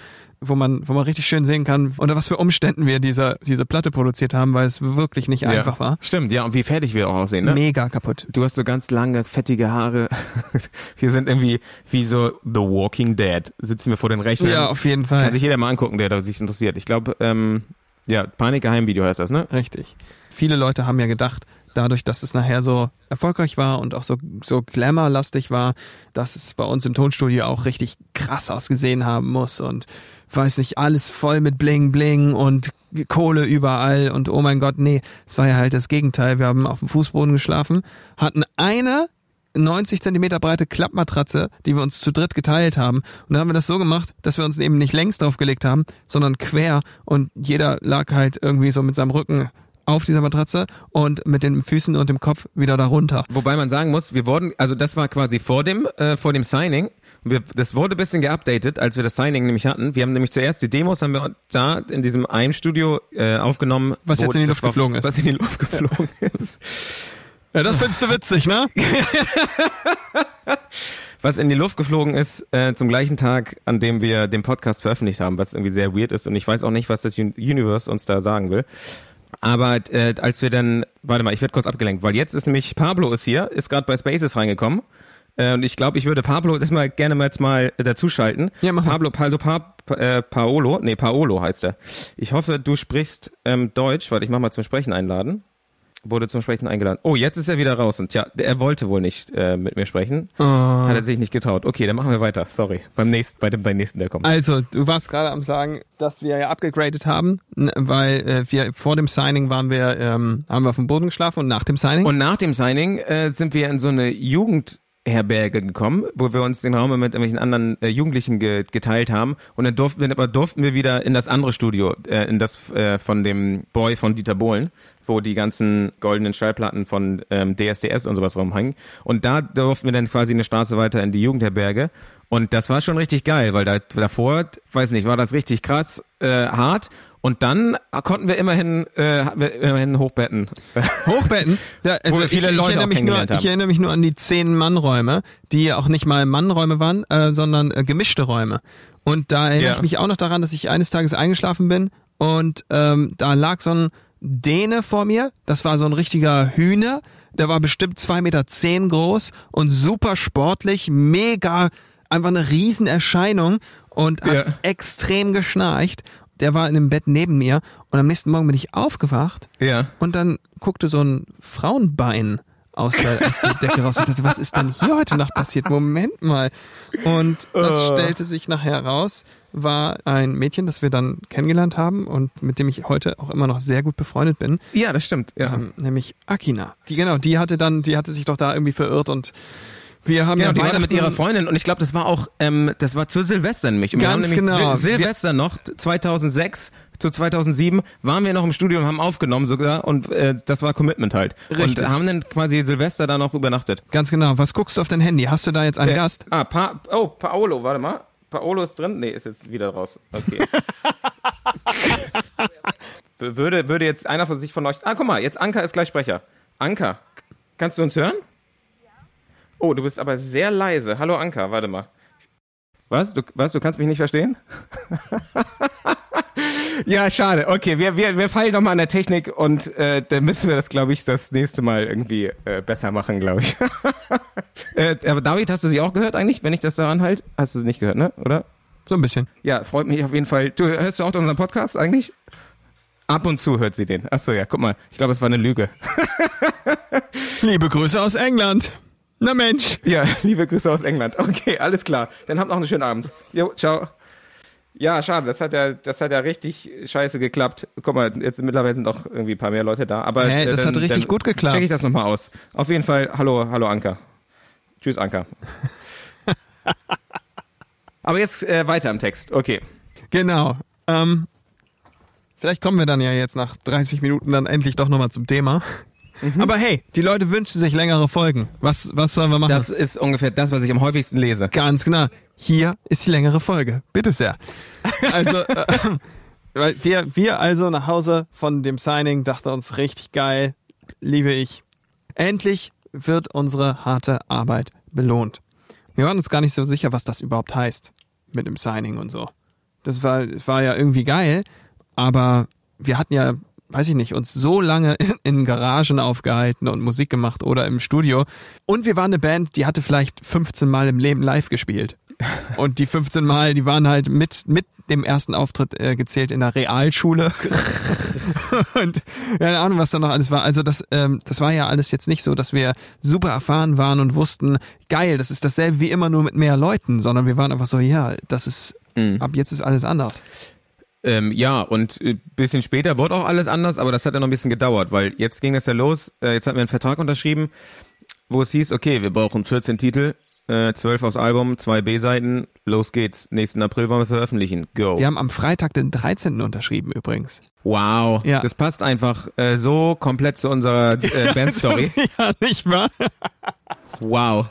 wo man, wo man richtig schön sehen kann, unter was für Umständen wir diese, diese Platte produziert haben, weil es wirklich nicht einfach war. Stimmt, ja, und wie fertig wir auch aussehen, ne? Mega kaputt. Du hast so ganz lange, fettige Haare. <laughs> Wir sind irgendwie wie so The Walking Dead. Sitzen wir vor den Rechnern. Ja, auf jeden Fall. Kann sich jeder mal angucken, der da sich interessiert. Ich glaube, ähm, ja, Panik-Geheimvideo heißt das, ne? Richtig. Viele Leute haben ja gedacht, dadurch, dass es nachher so erfolgreich war und auch so, so glamour-lastig war, dass es bei uns im Tonstudio auch richtig krass ausgesehen haben muss und weiß nicht, alles voll mit Bling Bling und Kohle überall und oh mein Gott, nee, es war ja halt das Gegenteil. Wir haben auf dem Fußboden geschlafen, hatten eine 90 Zentimeter breite Klappmatratze, die wir uns zu dritt geteilt haben. Und dann haben wir das so gemacht, dass wir uns eben nicht längs draufgelegt haben, sondern quer und jeder lag halt irgendwie so mit seinem Rücken auf dieser Matratze und mit den Füßen und dem Kopf wieder darunter. Wobei man sagen muss, wir wurden, also das war quasi vor dem, äh, vor dem Signing. Wir, das wurde ein bisschen geupdatet, als wir das Signing nämlich hatten. Wir haben nämlich zuerst die Demos haben wir da in diesem einen Studio äh, aufgenommen. Was jetzt in die Luft geflogen ist. Was in die Luft geflogen <laughs> ist. Ja, das findest du witzig, ne? <laughs> Was in die Luft geflogen ist, äh, zum gleichen Tag, an dem wir den Podcast veröffentlicht haben, was irgendwie sehr weird ist und ich weiß auch nicht, was das Un- Universe uns da sagen will. Aber äh, als wir dann, warte mal, ich werde kurz abgelenkt, weil jetzt ist nämlich Pablo ist hier, ist gerade bei Spaces reingekommen. Äh, und ich glaube, ich würde Pablo das mal gerne mal jetzt mal äh, dazuschalten. Ja, mach mal. Pablo, Pablo, pa, pa, äh, Paolo, nee, Paolo heißt er. Ich hoffe, du sprichst ähm, Deutsch, weil ich mach mal zum Sprechen einladen. Wurde zum Sprechen eingeladen. Oh, jetzt ist er wieder raus und tja, er wollte wohl nicht äh, mit mir sprechen. Hat er sich nicht getraut. Okay, dann machen wir weiter. Sorry. Beim nächsten, bei dem, beim nächsten, der kommt. Also, du warst gerade am sagen, dass wir ja abgegradet haben, weil äh, wir vor dem Signing waren wir, ähm, haben wir auf dem Boden geschlafen und nach dem Signing. Und nach dem Signing äh, sind wir in so eine Jugendherberge gekommen, wo wir uns den Raum mit irgendwelchen anderen äh, Jugendlichen ge geteilt haben. Und dann durften wir, aber durften wir wieder in das andere Studio, äh, in das äh, von dem Boy von Dieter Bohlen, wo die ganzen goldenen Schallplatten von ähm, DSDS und sowas rumhängen. Und da durften wir dann quasi eine Straße weiter in die Jugendherberge. Und das war schon richtig geil, weil da davor, weiß nicht, war das richtig krass äh, hart. Und dann konnten wir immerhin, äh, wir immerhin hochbetten. <laughs> Hochbetten. Ja, <laughs> also Wo viele ich, ich, Leute erinnere auch mich nur, haben. ich erinnere mich nur an die zehn Mannräume, die auch nicht mal Mannräume waren, äh, sondern äh, gemischte Räume. Und da erinnere Ja. ich mich auch noch daran, dass ich eines Tages eingeschlafen bin und ähm, da lag so ein Däne vor mir. Das war so ein richtiger Hühner. Der war bestimmt zwei Meter zehn groß und super sportlich, mega, einfach eine Riesenerscheinung und hat Ja. extrem geschnarcht. Der war in dem Bett neben mir und am nächsten Morgen bin ich aufgewacht Ja. und dann guckte so ein Frauenbein aus der, aus der Decke raus. Ich dachte, was ist denn hier heute Nacht passiert? Moment mal. Und das Oh. stellte sich nachher raus, war ein Mädchen, das wir dann kennengelernt haben und mit dem ich heute auch immer noch sehr gut befreundet bin, Ja, das stimmt. Ja. ähm, nämlich Akina. Die genau, die hatte dann, die hatte sich doch da irgendwie verirrt und wir haben Genau, ja die war da mit ihrer Freundin und ich glaube, das war auch, ähm, das war zu Silvester nämlich. Und wir haben Ganz nämlich genau. Sil Silvester noch, 2006 zu 2007, waren wir noch im Studio und haben aufgenommen sogar und äh, das war Commitment halt. Richtig. Und haben dann quasi Silvester da noch übernachtet. Ganz genau. Was guckst du auf dein Handy? Hast du da jetzt einen Äh, Gast? Ah, pa oh, Paolo, warte mal. Paolo ist drin? Nee, ist jetzt wieder raus. Okay. <laughs> würde, würde jetzt einer von sich von euch. Ah, guck mal, jetzt Anka ist gleich Sprecher. Anka, kannst du uns hören? Oh, du bist aber sehr leise. Hallo Anka, warte mal. Was? Du, was? Du kannst mich nicht verstehen? <laughs> ja, schade. Okay, wir, wir, wir fallen nochmal an der Technik und äh, dann müssen wir das, glaube ich, das nächste Mal irgendwie äh, besser machen, glaube ich. <laughs> äh, aber David, hast du sie auch gehört eigentlich, wenn ich das daran halte? Hast du sie nicht gehört, ne? Oder? So ein bisschen. Ja, freut mich auf jeden Fall. Du hörst du auch unseren Podcast eigentlich? Ab und zu hört sie den. Achso, ja, guck mal. Ich glaube, es war eine Lüge. <laughs> Liebe Grüße aus England. Na Mensch. Ja, <laughs> liebe Grüße aus England. Okay, alles klar. Dann habt noch einen schönen Abend. Jo, ciao. Ja, schade, das hat ja, das hat ja richtig scheiße geklappt. Guck mal, jetzt mittlerweile sind auch irgendwie ein paar mehr Leute da. Aber Hä, äh, das dann, hat richtig gut geklappt. Check ich das nochmal aus. Auf jeden Fall, hallo, hallo Anka. Tschüss, Anka. <laughs> Aber jetzt äh, weiter im Text. Okay. Genau. Ähm, vielleicht kommen wir dann ja jetzt nach 30 Minuten dann endlich doch nochmal zum Thema. Mhm. Aber hey, die Leute wünschen sich längere Folgen. Was, was sollen wir machen? Das ist ungefähr das, was ich am häufigsten lese. Ganz genau. Hier ist die längere Folge. Bitte sehr. <laughs> Also, äh, wir, wir also nach Hause von dem Signing dachten uns richtig geil, liebe ich. Endlich wird unsere harte Arbeit belohnt. Wir waren uns gar nicht so sicher, was das überhaupt heißt mit dem Signing und so. Das war, war ja irgendwie geil, aber wir hatten ja, weiß ich nicht, uns so lange <laughs> in, Garagen aufgehalten und Musik gemacht oder im Studio. Und wir waren eine Band, die hatte vielleicht 15 Mal im Leben live gespielt. <laughs> Und die 15 Mal, die waren halt mit, mit dem ersten Auftritt äh, gezählt in der Realschule. <laughs> und keine Ahnung, was da noch alles war. Also das, ähm, das war ja alles jetzt nicht so, dass wir super erfahren waren und wussten, geil, das ist dasselbe wie immer nur mit mehr Leuten, sondern wir waren einfach so, ja, das ist, ab jetzt ist alles anders. Ähm, ja, und äh, bisschen später wurde auch alles anders, aber das hat ja noch ein bisschen gedauert, weil jetzt ging es ja los, äh, jetzt hatten wir einen Vertrag unterschrieben, wo es hieß, okay, wir brauchen 14 Titel, äh, 12 aufs Album, zwei B-Seiten, los geht's. Nächsten April wollen wir veröffentlichen. Go. Wir haben am Freitag den 13. unterschrieben übrigens. Wow, Ja. das passt einfach äh, so komplett zu unserer äh, <laughs> Bandstory. ja, nicht wahr? Wow.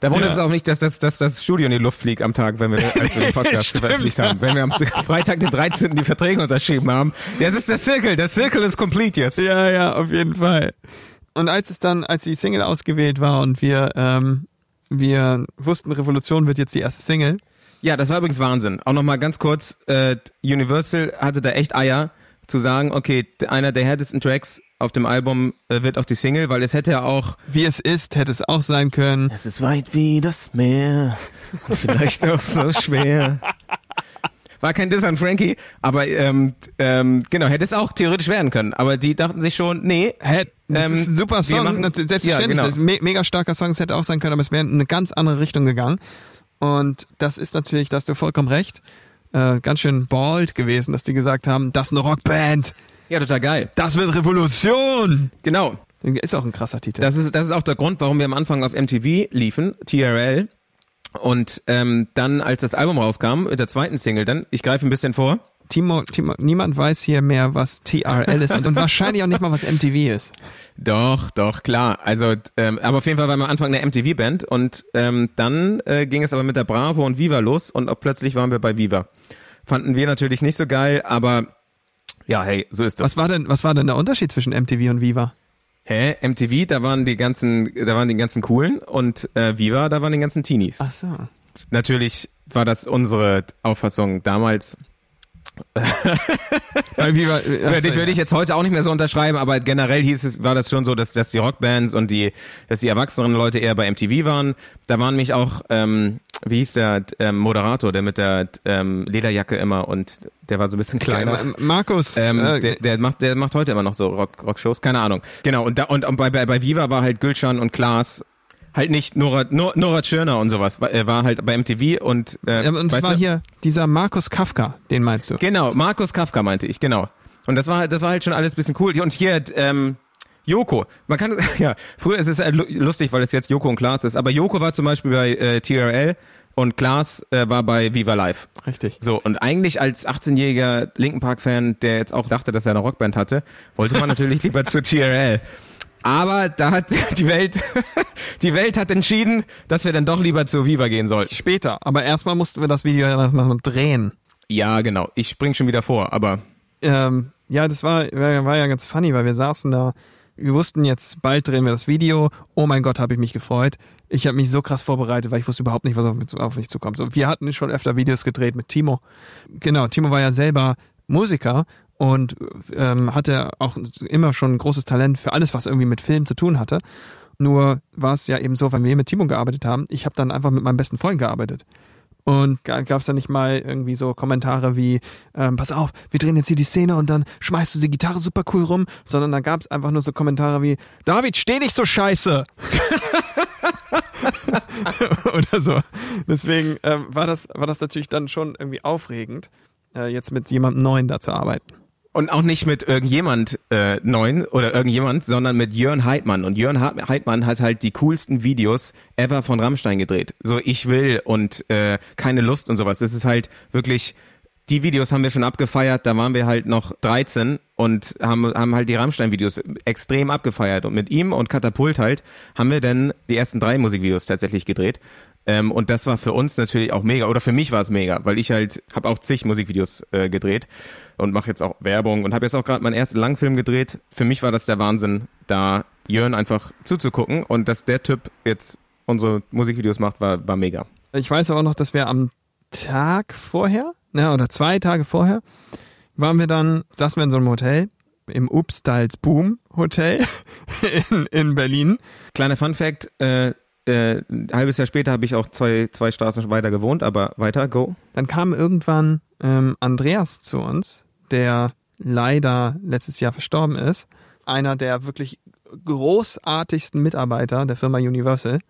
Da wundert Ja. es auch nicht, dass das, dass das Studio in die Luft fliegt am Tag, wenn wir, als wir den <laughs> Podcast veröffentlicht haben. Wenn wir am Freitag den 13. die Verträge unterschrieben haben. Das ist der Circle. Der Circle ist complete jetzt. Ja, ja, auf jeden Fall. Und als es dann, als die Single ausgewählt war und wir, ähm, wir wussten, Revolution wird jetzt die erste Single. Ja, das war übrigens Wahnsinn. Auch nochmal ganz kurz, äh, Universal hatte da echt Eier zu sagen, okay, einer der härtesten Tracks auf dem Album äh, wird auch die Single, weil es hätte ja auch Wie es ist, hätte es auch sein können. Es ist weit wie das Meer, und vielleicht auch so schwer. War kein Diss an Frankie, aber ähm, ähm, genau, hätte es auch theoretisch werden können. Aber die dachten sich schon, nee, Hä, das Ähm, ist ein super Song, machen- selbstverständlich. Ja, genau. Das ist ein me mega starker Song, es hätte auch sein können, aber es wäre in eine ganz andere Richtung gegangen. Und das ist natürlich, da hast du vollkommen recht, äh, ganz schön bald gewesen, dass die gesagt haben, das ist eine Rockband, ja, total geil. das wird Revolution. Genau. Ist auch ein krasser Titel. Das ist, das ist auch der Grund, warum wir am Anfang auf MTV liefen, TRL. Und ähm, dann, als das Album rauskam, mit der zweiten Single dann, ich greife ein bisschen vor, Timo, Timo, niemand weiß hier mehr, was TRL ist und, und wahrscheinlich auch nicht mal, was MTV ist. Doch, doch, klar. Also, ähm, aber auf jeden Fall waren wir am Anfang eine MTV-Band und ähm, dann äh, ging es aber mit der Bravo und Viva los und auch plötzlich waren wir bei Viva. Fanden wir natürlich nicht so geil, aber ja, hey, so ist das. Was war denn, was war denn der Unterschied zwischen MTV und Viva? Hä? MTV, da waren die ganzen, da waren die ganzen coolen und äh, Viva, da waren die ganzen Teenies. Ach so. Natürlich war das unsere Auffassung damals. <laughs> Den würde ich jetzt heute auch nicht mehr so unterschreiben, aber generell hieß es, war das schon so, dass, dass die Rockbands und die, dass die erwachsenen Leute eher bei MTV waren. Da waren mich auch, ähm, wie hieß der ähm, Moderator, der mit der ähm, Lederjacke immer und der war so ein bisschen kleiner. Ma- Markus, Ähm, äh, der, der macht, der macht heute immer noch so Rock, Rockshows, keine Ahnung. Genau und da und, und bei, bei bei Viva war halt Gülschan und Klaas halt nicht Nora Nor, Nora Tschirner und sowas, war, äh, war halt bei MTV und äh, ja, und es war du? hier dieser Markus Kafka, den meinst du? Genau, Markus Kafka meinte ich, genau. Und das war halt, das war halt schon alles ein bisschen cool. Und hier, ähm, Joko. Man kann, <laughs> ja, früher ist es halt lu- lustig, weil es jetzt Joko und Klaas ist, aber Joko war zum Beispiel bei äh, TRL und Klaas äh, war bei Viva Live. Richtig. So, und eigentlich als 18-jähriger Linken Park-Fan, der jetzt auch dachte, dass er eine Rockband hatte, wollte man natürlich <laughs> lieber zu TRL. Aber da hat <laughs> die Welt, <laughs> die Welt hat entschieden, dass wir dann doch lieber zu Viva gehen sollten. Später, aber erstmal mussten wir das Video ja noch drehen. Ja, genau. Ich spring schon wieder vor, aber Ähm, ja, das war, war, war ja ganz funny, weil wir saßen da, wir wussten jetzt, bald drehen wir das Video. Oh mein Gott, habe ich mich gefreut. Ich habe mich so krass vorbereitet, weil ich wusste überhaupt nicht, was auf mich, auf mich zukommt. So, wir hatten schon öfter Videos gedreht mit Timo. Genau, Timo war ja selber Musiker und ähm, hatte auch immer schon ein großes Talent für alles, was irgendwie mit Film zu tun hatte. Nur war es ja eben so, wenn wir mit Timo gearbeitet haben, ich habe dann einfach mit meinem besten Freund gearbeitet. Und gab es da nicht mal irgendwie so Kommentare wie, ähm, pass auf, wir drehen jetzt hier die Szene und dann schmeißt du die Gitarre super cool rum, sondern da gab es einfach nur so Kommentare wie, David, steh nicht so scheiße. <laughs> Oder so. Deswegen ähm, war, das, war das natürlich dann schon irgendwie aufregend, äh, jetzt mit jemandem Neuen da zu arbeiten. Und auch nicht mit irgendjemand äh, neuen oder irgendjemand, sondern mit Jörn Heidmann. Und Jörn Heid- Heidmann hat halt die coolsten Videos ever von Rammstein gedreht. So ich will und äh, keine Lust und sowas. Das ist halt wirklich, die Videos haben wir schon abgefeiert, da waren wir halt noch 13 und haben, haben halt die Rammstein-Videos extrem abgefeiert. Und mit ihm und Katapult halt haben wir dann die ersten drei Musikvideos tatsächlich gedreht. Ähm, und das war für uns natürlich auch mega, oder für mich war es mega, weil ich halt habe auch zig Musikvideos äh, gedreht und mache jetzt auch Werbung und habe jetzt auch gerade meinen ersten Langfilm gedreht. Für mich war das der Wahnsinn, da Jörn einfach zuzugucken und dass der Typ jetzt unsere Musikvideos macht, war, war mega. Ich weiß aber noch, dass wir am Tag vorher, ne, oder zwei Tage vorher, waren wir dann, saßen wir in so einem Hotel, im Upstals Boom Hotel <laughs> in, in Berlin. Kleiner Fun Fact, äh, äh, ein halbes Jahr später habe ich auch zwei, zwei Straßen weiter gewohnt, aber weiter, go. Dann kam irgendwann ähm, Andreas zu uns, der leider letztes Jahr verstorben ist. Einer der wirklich großartigsten Mitarbeiter der Firma Universal.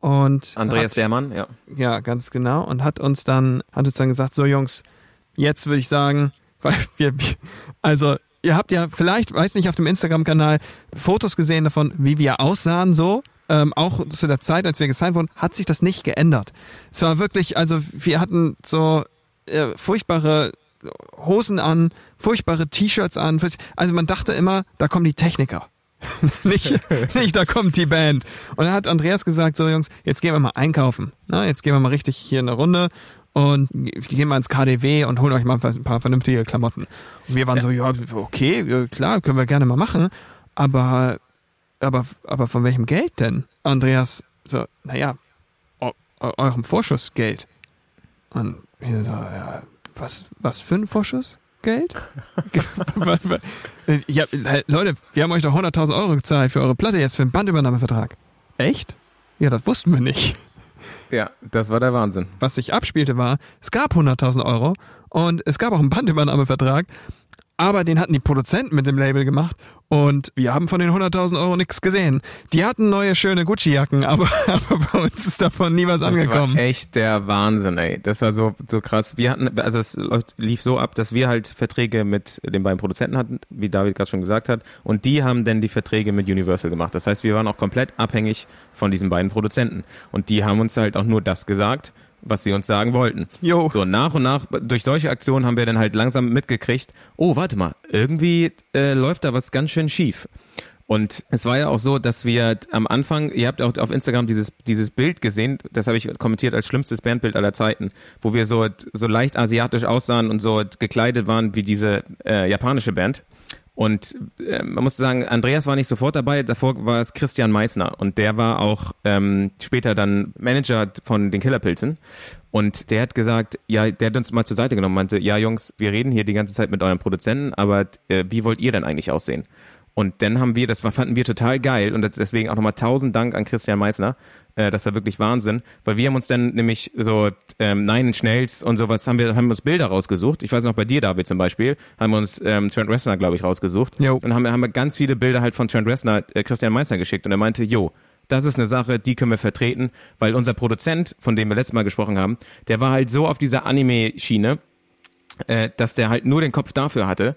Und Andreas hat, Wehrmann, ja. Ja, ganz genau. Und hat uns dann, hat uns dann gesagt, so Jungs, jetzt würde ich sagen, <laughs> weil wir, also ihr habt ja vielleicht, weiß nicht, auf dem Instagram-Kanal Fotos gesehen davon, wie wir aussahen so. Ähm, auch zu der Zeit, als wir gesigned wurden, hat sich das nicht geändert. Es war wirklich, also wir hatten so äh, furchtbare Hosen an, furchtbare T-Shirts an. Also man dachte immer, da kommen die Techniker. <laughs> nicht, nicht, da kommt die Band. Und dann hat Andreas gesagt, so Jungs, jetzt gehen wir mal einkaufen. Na, jetzt gehen wir mal richtig hier eine Runde und gehen mal ins KDW und holen euch mal ein paar vernünftige Klamotten. Und wir waren ja. so, ja, okay, klar, können wir gerne mal machen. Aber, aber, aber von welchem Geld denn? Andreas, so, naja, eurem Vorschussgeld. Und wir so, ja, was, was für ein Vorschuss? Geld? <laughs> ja, Leute, wir haben euch doch 100.000 Euro gezahlt für eure Platte jetzt für einen Bandübernahmevertrag. Echt? Ja, das wussten wir nicht. Ja, das war der Wahnsinn. Was sich abspielte war, es gab 100.000 Euro und es gab auch einen Bandübernahmevertrag, aber den hatten die Produzenten mit dem Label gemacht und wir haben von den 100.000 Euro nichts gesehen. Die hatten neue schöne Gucci-Jacken, <laughs> aber, aber bei uns ist davon nie was das angekommen. Das war echt der Wahnsinn, ey. Das war so, so krass. Wir hatten, also es lief so ab, dass wir halt Verträge mit den beiden Produzenten hatten, wie David gerade schon gesagt hat, und die haben dann die Verträge mit Universal gemacht. Das heißt, wir waren auch komplett abhängig von diesen beiden Produzenten. Und die haben uns halt auch nur das gesagt, was sie uns sagen wollten. Jo. So nach und nach, durch solche Aktionen haben wir dann halt langsam mitgekriegt, oh, warte mal, irgendwie äh, läuft da was ganz schön schief. Und es war ja auch so, dass wir am Anfang, ihr habt auch auf Instagram dieses, dieses Bild gesehen, das habe ich kommentiert als schlimmstes Bandbild aller Zeiten, wo wir so, so leicht asiatisch aussahen und so gekleidet waren wie diese äh, japanische Band. Und äh, man muss sagen, Andreas war nicht sofort dabei, davor war es Christian Meissner und der war auch ähm, später dann Manager von den Killerpilzen. Und der hat gesagt, ja, der hat uns mal zur Seite genommen, meinte, ja Jungs, wir reden hier die ganze Zeit mit euren Produzenten, aber äh, wie wollt ihr denn eigentlich aussehen? Und dann haben wir, das fanden wir total geil und deswegen auch nochmal tausend Dank an Christian Meissner. Äh, das war wirklich Wahnsinn, weil wir haben uns dann nämlich so ähm, Nein Schnells und sowas haben wir haben uns Bilder rausgesucht. Ich weiß noch bei dir, David zum Beispiel, haben wir uns ähm, Trent Reznor, glaube ich, rausgesucht. Jo. Und haben, haben wir ganz viele Bilder halt von Trent Reznor äh, Christian Meissner geschickt und er meinte, jo, das ist eine Sache, die können wir vertreten, weil unser Produzent, von dem wir letztes Mal gesprochen haben, der war halt so auf dieser Anime-Schiene, äh, dass der halt nur den Kopf dafür hatte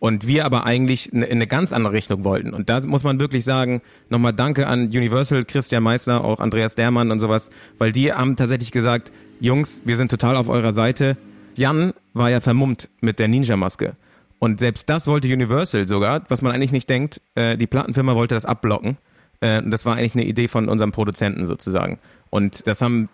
und wir aber eigentlich in eine ganz andere Richtung wollten. Und da muss man wirklich sagen, nochmal danke an Universal, Christian Meissner, auch Andreas Dermann und sowas, weil die haben tatsächlich gesagt, Jungs, wir sind total auf eurer Seite. Jan war ja vermummt mit der Ninja-Maske. Und selbst das wollte Universal sogar, was man eigentlich nicht denkt, äh, die Plattenfirma wollte das abblocken. Äh, das war eigentlich eine Idee von unserem Produzenten sozusagen. Und das haben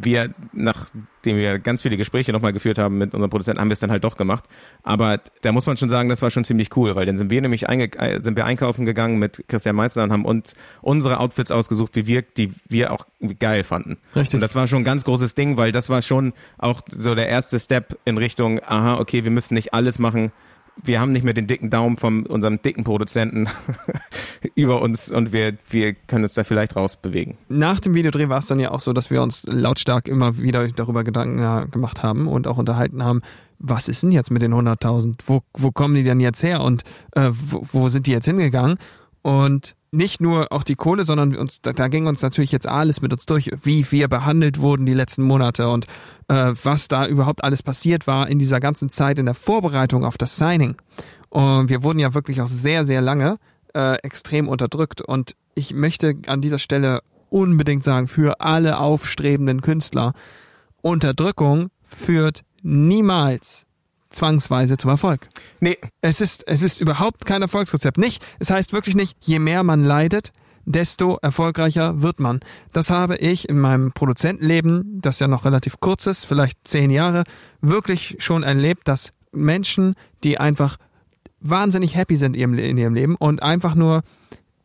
wir, nachdem wir ganz viele Gespräche nochmal geführt haben mit unserem Produzenten, haben wir es dann halt doch gemacht. Aber da muss man schon sagen, das war schon ziemlich cool, weil dann sind wir nämlich äh, sind wir einkaufen gegangen mit Christian Meister und haben uns unsere Outfits ausgesucht, wie wir, die wir auch geil fanden. Richtig. Und das war schon ein ganz großes Ding, weil das war schon auch so der erste Step in Richtung, aha, okay, wir müssen nicht alles machen, wir haben nicht mehr den dicken Daumen von unserem dicken Produzenten <laughs> über uns und wir, wir können uns da vielleicht rausbewegen. Nach dem Videodreh war es dann ja auch so, dass wir uns lautstark immer wieder darüber Gedanken gemacht haben und auch unterhalten haben, was ist denn jetzt mit den 100.000? Wo, wo kommen die denn jetzt her und äh, wo, wo sind die jetzt hingegangen? Und nicht nur auch die Kohle, sondern uns, da, da ging uns natürlich jetzt alles mit uns durch, wie wir behandelt wurden die letzten Monate und äh, was da überhaupt alles passiert war in dieser ganzen Zeit in der Vorbereitung auf das Signing. Und wir wurden ja wirklich auch sehr, sehr lange äh, extrem unterdrückt. Und ich möchte an dieser Stelle unbedingt sagen, für alle aufstrebenden Künstler, Unterdrückung führt niemals zwangsweise zum Erfolg. Nee, Es ist, es ist überhaupt kein Erfolgsrezept. Nicht, es heißt wirklich nicht, je mehr man leidet, desto erfolgreicher wird man. Das habe ich in meinem Produzentenleben, das ja noch relativ kurz ist, vielleicht zehn Jahre, wirklich schon erlebt, dass Menschen, die einfach wahnsinnig happy sind in ihrem, in ihrem Leben und einfach nur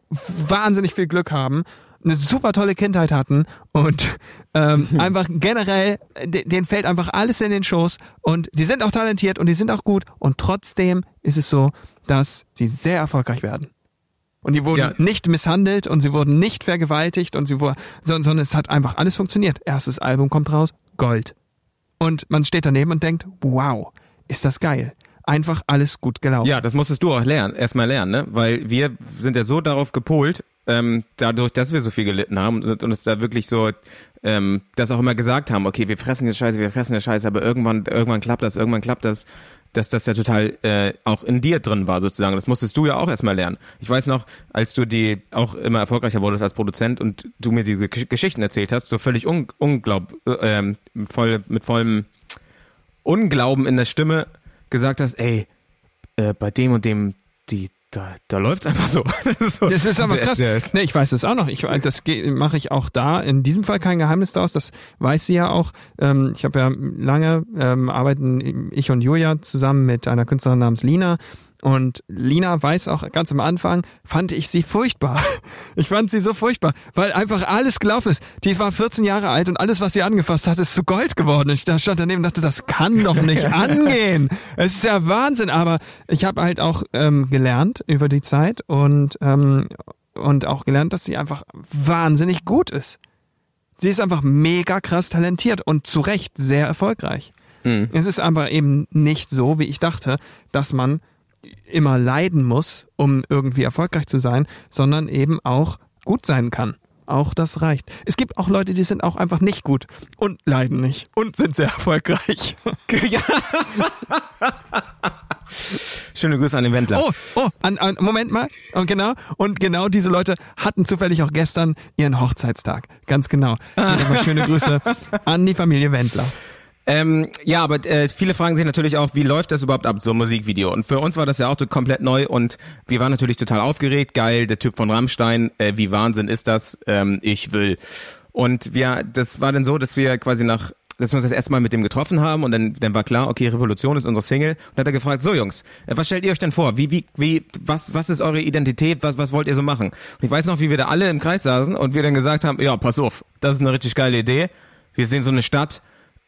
wahnsinnig viel Glück haben, eine super tolle Kindheit hatten und ähm, <laughs> einfach generell, de- denen fällt einfach alles in den Schoß und die sind auch talentiert und die sind auch gut und trotzdem ist es so, dass sie sehr erfolgreich werden. Und die wurden Ja. nicht misshandelt und sie wurden nicht vergewaltigt und sie wurden, sondern, sondern es hat einfach alles funktioniert. Erstes Album kommt raus, Gold. Und man steht daneben und denkt, wow, ist das geil. Einfach alles gut gelaufen. Ja, das musstest du auch lernen, erstmal lernen, ne? Weil wir sind ja so darauf gepolt, ähm, dadurch, dass wir so viel gelitten haben und, und es da wirklich so, ähm, das auch immer gesagt haben, okay, wir fressen jetzt Scheiße, wir fressen jetzt Scheiße, aber irgendwann, irgendwann klappt das, irgendwann klappt das, dass das ja total äh, auch in dir drin war sozusagen. Das musstest du ja auch erstmal lernen. Ich weiß noch, als du die auch immer erfolgreicher wurdest als Produzent und du mir diese Gesch- Geschichten erzählt hast, so völlig un unglaub, äh, voll, mit vollem Unglauben in der Stimme gesagt hast, ey, äh, bei dem und dem, die, da, da läuft's einfach so. <laughs> Das ist, so, Das ist aber krass. Nee, ich weiß das auch noch. Ich, das mache ich auch da. In diesem Fall kein Geheimnis daraus. Das weiß sie ja auch. Ähm, ich habe ja lange ähm, arbeiten ich und Julia zusammen mit einer Künstlerin namens Lina. Und Lina weiß auch ganz am Anfang, fand ich sie furchtbar. <laughs> Ich fand sie so furchtbar, weil einfach alles gelaufen ist. Die war 14 Jahre alt und alles, was sie angefasst hat, ist zu Gold geworden. Ich stand daneben und dachte, das kann doch nicht <laughs> angehen. Es ist ja Wahnsinn. Aber ich habe halt auch ähm, gelernt über die Zeit und, ähm, und auch gelernt, dass sie einfach wahnsinnig gut ist. Sie ist einfach mega krass talentiert und zu Recht sehr erfolgreich. Es ist aber eben nicht so, wie ich dachte, dass man immer leiden muss, um irgendwie erfolgreich zu sein, sondern eben auch gut sein kann. Auch das reicht. Es gibt auch Leute, die sind auch einfach nicht gut und leiden nicht und sind sehr erfolgreich. <laughs> Schöne Grüße an den Wendler. Oh, oh, an, an, Moment mal. Und genau, und genau diese Leute hatten zufällig auch gestern ihren Hochzeitstag. Ganz genau. <laughs> Nochmal schöne Grüße an die Familie Wendler. Ähm, ja, aber äh, viele fragen sich natürlich auch, wie läuft das überhaupt ab, so ein Musikvideo? Und für uns war das ja auch so komplett neu und wir waren natürlich total aufgeregt. Geil, der Typ von Rammstein, äh, wie Wahnsinn ist das? Ähm, ich will. Und wir, das war dann so, dass wir quasi nach dass wir uns das erste Mal mit dem getroffen haben und dann, dann war klar, okay, Revolution ist unsere Single. Und dann hat er gefragt, so Jungs, äh, was stellt ihr euch denn vor? Wie, wie, wie, was, was ist eure Identität? Was, was wollt ihr so machen? Und ich weiß noch, wie wir da alle im Kreis saßen und wir dann gesagt haben, ja, pass auf, das ist eine richtig geile Idee. Wir sehen so eine Stadt,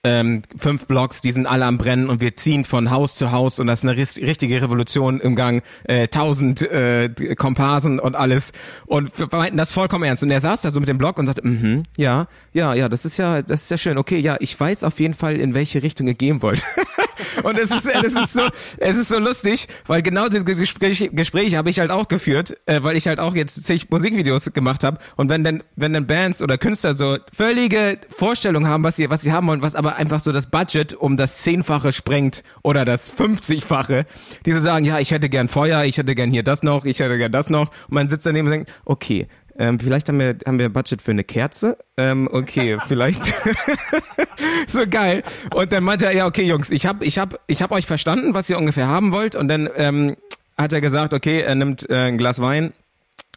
ähm, fünf Blocks, die sind alle am Brennen und wir ziehen von Haus zu Haus und das ist eine richtige Revolution im Gang, äh, tausend äh, Komparsen und alles. Und wir meinten das vollkommen ernst. Und er saß da so mit dem Block und sagte, mhm, ja, ja, ja, das ist ja, das ist ja schön, okay, ja, ich weiß auf jeden Fall, in welche Richtung ihr gehen wollt. <laughs> und es ist, es ist so, es ist so lustig, weil genau diese Gespräche, Gespräche habe ich halt auch geführt, äh, weil ich halt auch jetzt zig Musikvideos gemacht habe. Und wenn dann, wenn dann Bands oder Künstler so völlige Vorstellungen haben, was sie, was sie haben wollen, was aber einfach so das Budget um das Zehnfache sprengt oder das 50-fache, die so sagen, ja, ich hätte gern Feuer, ich hätte gern hier das noch, ich hätte gern das noch und man sitzt daneben und denkt, okay, ähm, vielleicht haben wir, haben wir Budget für eine Kerze. Ähm, okay, <laughs> vielleicht. <laughs> so geil. Und dann meinte er, ja, okay, Jungs, ich hab, ich hab, ich hab euch verstanden, was ihr ungefähr haben wollt. Und dann ähm, hat er gesagt, okay, er nimmt äh, ein Glas Wein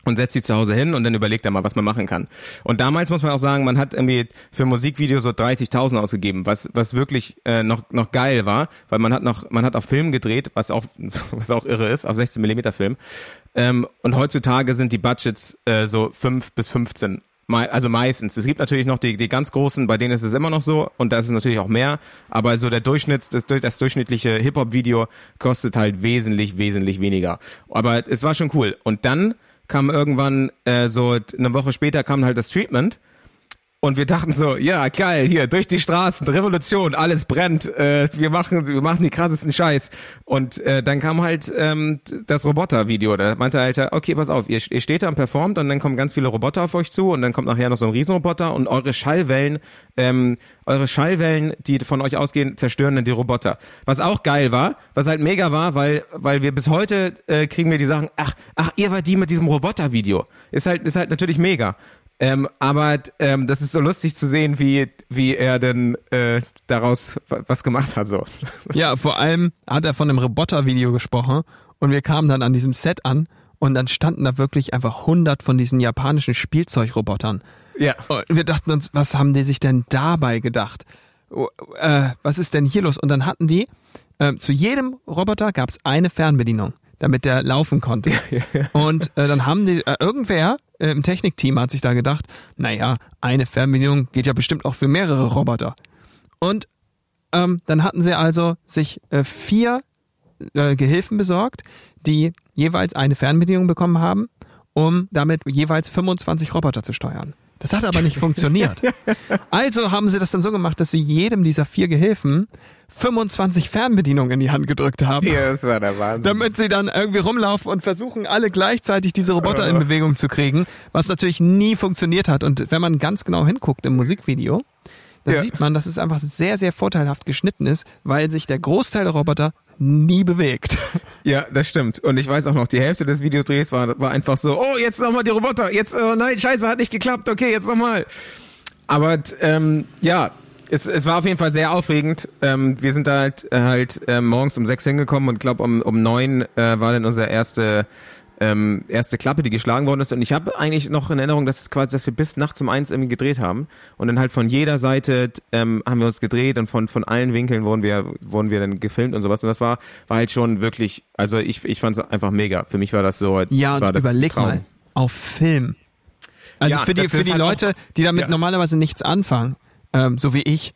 und setzt sich zu Hause hin und dann überlegt er mal, was man machen kann. Und damals muss man auch sagen, man hat irgendwie für Musikvideo so 30.000 ausgegeben, was was wirklich äh, noch noch geil war, weil man hat noch man hat auf Film gedreht, was auch <laughs> was auch irre ist, auf 16 Millimeter Film. Ähm, und heutzutage sind die Budgets äh, so 5 bis 15 Mei- also meistens. Es gibt natürlich noch die, die ganz großen, bei denen ist es immer noch so und da ist es natürlich auch mehr. Aber so der Durchschnitts, das, das durchschnittliche Hip-Hop-Video kostet halt wesentlich, wesentlich weniger. Aber es war schon cool. Und dann kam irgendwann, äh, so eine Woche später kam halt das Treatment. Und wir dachten so, ja, geil, hier, durch die Straßen, Revolution, alles brennt, äh, wir machen, wir machen die krassesten Scheiß. Und äh, dann kam halt ähm, das Roboter-Video, da meinte halt, okay, pass auf, ihr, ihr steht da und performt und dann kommen ganz viele Roboter auf euch zu und dann kommt nachher noch so ein Riesenroboter und eure Schallwellen, ähm, eure Schallwellen, die von euch ausgehen, zerstören dann die Roboter. Was auch geil war, was halt mega war, weil, weil wir bis heute äh, kriegen wir die Sachen, ach, ach, ihr war die mit diesem Roboter-Video. Ist halt, ist halt natürlich mega. Ähm, aber ähm, das ist so lustig zu sehen, wie, wie er denn äh, daraus wa- was gemacht hat. So. <laughs> Ja, vor allem hat er von einem Roboter-Video gesprochen und wir kamen dann an diesem Set an und dann standen da wirklich einfach hundert von diesen japanischen Spielzeugrobotern. Ja. Und wir dachten uns, was haben die sich denn dabei gedacht? Oh, Äh, was ist denn hier los? Und dann hatten die, äh, zu jedem Roboter gab es eine Fernbedienung, damit der laufen konnte. Und äh, dann haben die, äh, irgendwer äh, im Technikteam hat sich da gedacht, naja, eine Fernbedienung geht ja bestimmt auch für mehrere Roboter. Und ähm, dann hatten sie also sich äh, vier äh, Gehilfen besorgt, die jeweils eine Fernbedienung bekommen haben, um damit jeweils 25 Roboter zu steuern. Das hat aber nicht <laughs> funktioniert. Also haben sie das dann so gemacht, dass sie jedem dieser vier Gehilfen 25 Fernbedienungen in die Hand gedrückt haben. ja, das war der Wahnsinn. Damit sie dann irgendwie rumlaufen und versuchen, alle gleichzeitig diese Roboter in Bewegung zu kriegen, was natürlich nie funktioniert hat. Und wenn man ganz genau hinguckt im Musikvideo, dann Ja. sieht man, dass es einfach sehr, sehr vorteilhaft geschnitten ist, weil sich der Großteil der Roboter nie bewegt. <laughs> Ja, das stimmt. Und ich weiß auch noch, die Hälfte des Videodrehs war, war einfach so, oh, jetzt nochmal die Roboter, jetzt, oh nein, scheiße, hat nicht geklappt, okay, jetzt nochmal. Aber ähm, ja, es, es war auf jeden Fall sehr aufregend. Ähm, wir sind da halt, äh, halt äh, morgens um sechs hingekommen und glaube um, um neun äh, war dann unsere erste ähm, erste Klappe, die geschlagen worden ist. Und ich habe eigentlich noch in Erinnerung, dass es quasi, dass wir bis nachts um eins irgendwie gedreht haben. Und dann halt von jeder Seite ähm, haben wir uns gedreht und von von allen Winkeln wurden wir wurden wir dann gefilmt und sowas. Und das war war halt schon wirklich, also ich ich fand es einfach mega. Für mich war das so. Ja, war und überleg Traum. mal, auf Film. Also Ja, für die, für die halt auch- Leute, die damit ja. normalerweise nichts anfangen, ähm, so wie ich,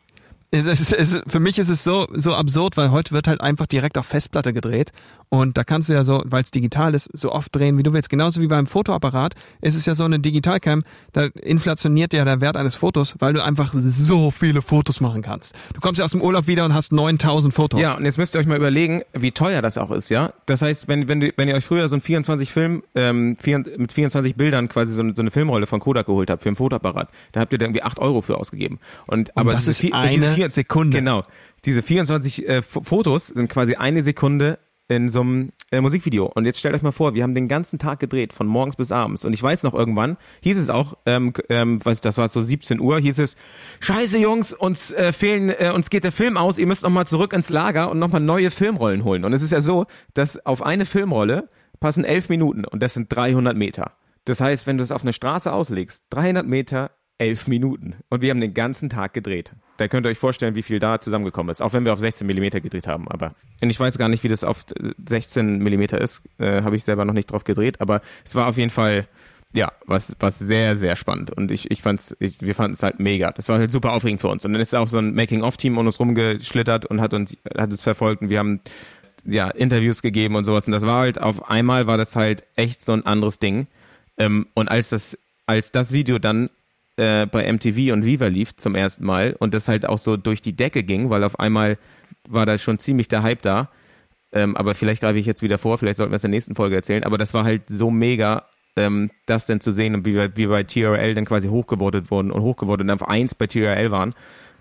es, es, es, für mich ist es so, so absurd, weil heute wird halt einfach direkt auf Festplatte gedreht und da kannst du ja so, weil es digital ist, so oft drehen, wie du willst. Genauso wie beim Fotoapparat ist es ja so eine Digitalcam, da inflationiert ja der Wert eines Fotos, weil du einfach so viele Fotos machen kannst. Du kommst ja aus dem Urlaub wieder und hast 9000 Fotos. Ja, und jetzt müsst ihr euch mal überlegen, wie teuer das auch ist, ja. Das heißt, wenn, wenn, wenn ihr euch früher so ein 24 Film, ähm, vier, mit 24 Bildern quasi so eine, so eine Filmrolle von Kodak geholt habt für ein Fotoapparat, da habt ihr da irgendwie 8 Euro für ausgegeben. Und, aber das ist eine vier, Sekunde. Genau. Diese 24 äh, Fotos sind quasi eine Sekunde in so einem äh, Musikvideo. Und jetzt stellt euch mal vor, wir haben den ganzen Tag gedreht, von morgens bis abends. Und ich weiß noch irgendwann, hieß es auch, ähm, ähm, weiß das war so 17 Uhr, hieß es, Scheiße Jungs, uns äh, fehlen, äh, uns geht der Film aus, ihr müsst nochmal zurück ins Lager und nochmal neue Filmrollen holen. Und es ist ja so, dass auf eine Filmrolle passen elf Minuten und das sind 300 Meter. Das heißt, wenn du es auf eine Straße auslegst, 300 Meter, elf Minuten. Und wir haben den ganzen Tag gedreht. Da könnt ihr euch vorstellen, wie viel da zusammengekommen ist. Auch wenn wir auf 16 Millimeter gedreht haben. Aber und ich weiß gar nicht, wie das auf äh, 16 Millimeter ist. Äh, Habe ich selber noch nicht drauf gedreht. Aber es war auf jeden Fall ja, was, was sehr, sehr spannend. Und ich, ich fand's, ich, wir fanden es halt mega. Das war halt super aufregend für uns. Und dann ist auch so ein Making-of-Team um uns rumgeschlittert und hat uns, hat es verfolgt und wir haben, ja, Interviews gegeben und sowas. Und das war halt, auf einmal war das halt echt so ein anderes Ding. Ähm, und als das, als das Video dann äh, bei MTV und Viva lief zum ersten Mal und das halt auch so durch die Decke ging, weil auf einmal war da schon ziemlich der Hype da. Ähm, aber vielleicht greife ich jetzt wieder vor, vielleicht sollten wir es in der nächsten Folge erzählen. Aber das war halt so mega, ähm, das denn zu sehen und wie wie bei TRL dann quasi hochgewortet wurden und hochgewortet und auf eins bei TRL waren,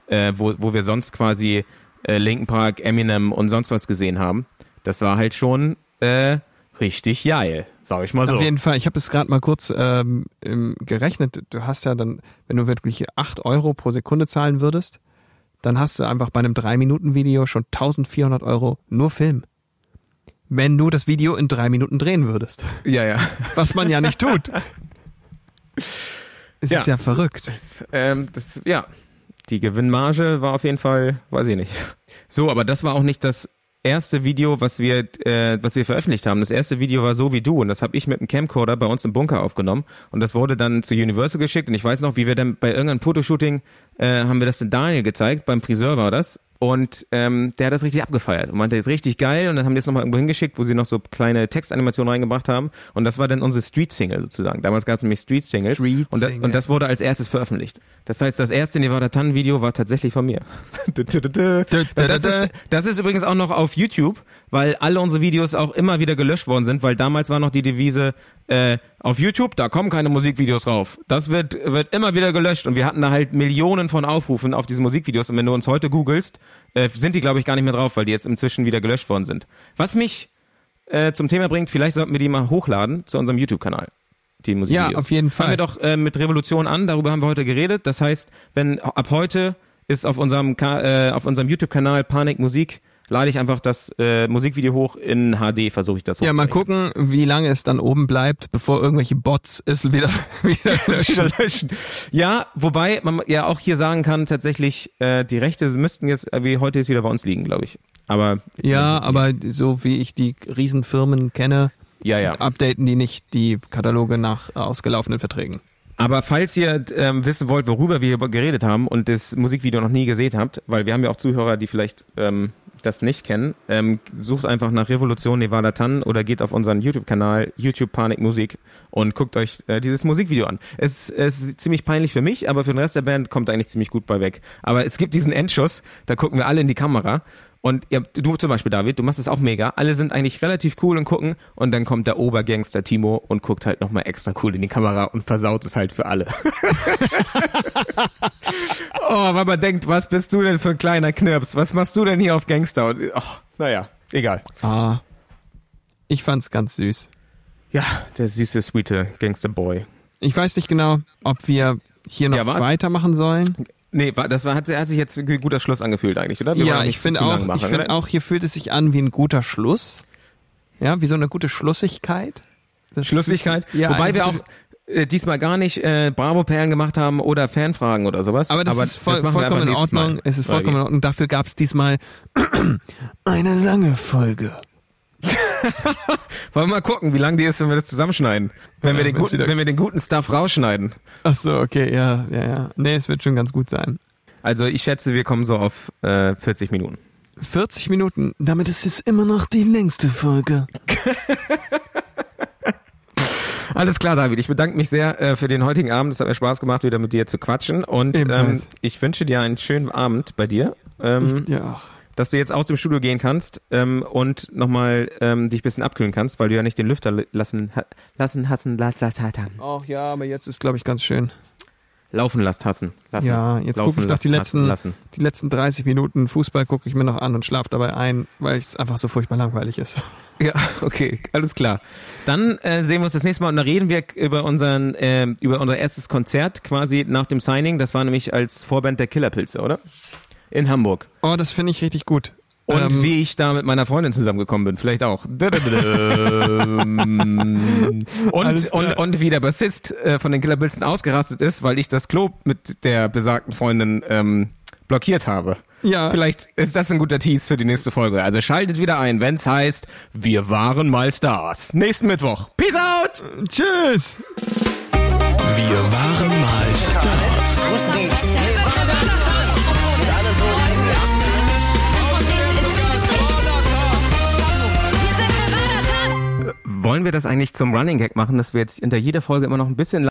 äh, wo, wo wir sonst quasi äh, Linkin Park, Eminem und sonst was gesehen haben. Das war halt schon äh, richtig geil, sag ich mal so. Auf jeden Fall, ich habe es gerade mal kurz ähm, gerechnet. Du hast ja dann, wenn du wirklich 8 Euro pro Sekunde zahlen würdest, dann hast du einfach bei einem 3-Minuten-Video schon 1400 Euro nur Film. Wenn du das Video in drei Minuten drehen würdest. Ja, ja. Was man ja nicht tut. <laughs> Es Ja. ist ja verrückt. Ähm, das, ja, die Gewinnmarge war auf jeden Fall, weiß ich nicht. So, aber das war auch nicht das erste Video, was wir, äh, was wir veröffentlicht haben. Das erste Video war so wie du und das habe ich mit einem Camcorder bei uns im Bunker aufgenommen. Und das wurde dann zu Universal geschickt und ich weiß noch, wie wir dann bei irgendeinem Fotoshooting äh, haben wir das den Daniel gezeigt, beim Friseur war das Und ähm, der hat das richtig abgefeiert und meinte, das ist richtig geil. Und dann haben die es nochmal irgendwo hingeschickt, wo sie noch so kleine Textanimationen reingebracht haben. Und das war dann unsere Street-Single sozusagen. Damals gab es nämlich Street-Singles. Street und, da, und das wurde als erstes veröffentlicht. Das heißt, das erste Nevada Tan-Video war tatsächlich von mir. das, ist, das ist übrigens auch noch auf YouTube, weil alle unsere Videos auch immer wieder gelöscht worden sind, weil damals war noch die Devise, äh, auf YouTube, da kommen keine Musikvideos rauf. Das wird, wird immer wieder gelöscht und wir hatten da halt Millionen von Aufrufen auf diese Musikvideos und wenn du uns heute googelst, äh, sind die glaube ich gar nicht mehr drauf, weil die jetzt inzwischen wieder gelöscht worden sind. Was mich äh, zum Thema bringt, vielleicht sollten wir die mal hochladen zu unserem YouTube-Kanal. Die Musikvideos. Ja, auf jeden Fall. Fangen wir doch äh, mit Revolution an, darüber haben wir heute geredet. Das heißt, wenn ab heute ist auf unserem, Ka äh, auf unserem YouTube-Kanal Panik Musik, lade ich einfach das äh, Musikvideo hoch in HD, versuche ich das Ja, mal gucken, wie lange es dann oben bleibt, bevor irgendwelche Bots es wieder, <laughs> <laughs> wieder löschen. löschen. Ja, wobei man ja auch hier sagen kann, tatsächlich, äh, die Rechte müssten jetzt, äh, wie heute ist wieder bei uns liegen, glaube ich. Aber Ja, aber so wie ich die Riesenfirmen kenne, ja, ja. updaten die nicht die Kataloge nach äh, ausgelaufenen Verträgen. Aber falls ihr ähm, wissen wollt, worüber wir geredet haben und das Musikvideo noch nie gesehen habt, weil wir haben ja auch Zuhörer, die vielleicht ähm, das nicht kennen, ähm, sucht einfach nach Revolution Nevada Tan oder geht auf unseren YouTube-Kanal YouTube Panik Musik und guckt euch äh, dieses Musikvideo an. Es, es ist ziemlich peinlich für mich, aber für den Rest der Band kommt eigentlich ziemlich gut bei weg. Aber es gibt diesen Endschuss, da gucken wir alle in die Kamera und ja, du zum Beispiel, David, du machst das auch mega. Alle sind eigentlich relativ cool und gucken und dann kommt der Obergangster Timo und guckt halt nochmal extra cool in die Kamera und versaut es halt für alle. <laughs> oh, weil man denkt, was bist du denn für ein kleiner Knirps? Was machst du denn hier auf Gangster? Und, oh, naja, egal. Ah, ich fand's ganz süß. Ja, der süße, sweete Gangsterboy. Ich weiß nicht genau, ob wir hier noch Ja, weitermachen sollen. Nee, das war, hat, hat sich jetzt ein guter Schluss angefühlt eigentlich, oder? Wir ja, ich finde auch, machen, ich finde auch, hier fühlt es sich an wie ein guter Schluss. Ja, wie so eine gute Schlussigkeit. Das Schlussigkeit. Ja, Wobei wir auch äh, diesmal gar nicht äh, Bravo-Perlen gemacht haben oder Fanfragen oder sowas. Aber das ist voll, wir vollkommen in Ordnung. Mal. Es ist vollkommen in Ordnung. Dafür gab es diesmal <clears throat> eine lange Folge. <laughs> Wollen wir mal gucken, wie lang die ist, wenn wir das zusammenschneiden. Wenn, wir, Ja, den wenn's guten, wenn wir den guten Stuff rausschneiden. Ach so, okay, ja, ja, ja. Nee, es wird schon ganz gut sein. Also ich schätze, wir kommen so auf äh, 40 Minuten. 40 Minuten, damit ist es immer noch die längste Folge. <laughs> Alles klar, David. Ich bedanke mich sehr äh, für den heutigen Abend. Es hat mir Spaß gemacht, wieder mit dir zu quatschen. Und ähm, ich wünsche dir einen schönen Abend bei dir. Ähm, Ja. Dass du jetzt aus dem Studio gehen kannst ähm, und nochmal ähm, dich ein bisschen abkühlen kannst, weil du ja nicht den Lüfter lassen, ha, lassen, hassen, la, la, la, la, Ach ja, aber jetzt ist, glaube ich, ganz schön. laufen lässt, hassen. Lassen. Ja, jetzt gucke ich noch lassen, die letzten, hassen, lassen. die letzten 30 Minuten Fußball gucke ich mir noch an und schlafe dabei ein, weil es einfach so furchtbar langweilig ist. <laughs> Ja, okay, alles klar. Dann äh, sehen wir uns das nächste Mal und dann reden wir über unseren, äh, über unser erstes Konzert quasi nach dem Signing. Das war nämlich als Vorband der Killerpilze, oder? In Hamburg. Oh, das finde ich richtig gut. Und Ähm, wie ich da mit meiner Freundin zusammengekommen bin, vielleicht auch. und, und, und wie der Bassist äh, von den Killerpilzen ausgerastet ist, weil ich das Klo mit der besagten Freundin ähm, blockiert habe. Ja. Vielleicht ist das ein guter Tease für die nächste Folge. Also schaltet wieder ein, wenn's heißt, wir waren mal Stars. Nächsten Mittwoch. Peace out! Tschüss! Wir waren mal Stars. Wollen wir das eigentlich zum Running Gag machen, dass wir jetzt hinter jeder Folge immer noch ein bisschen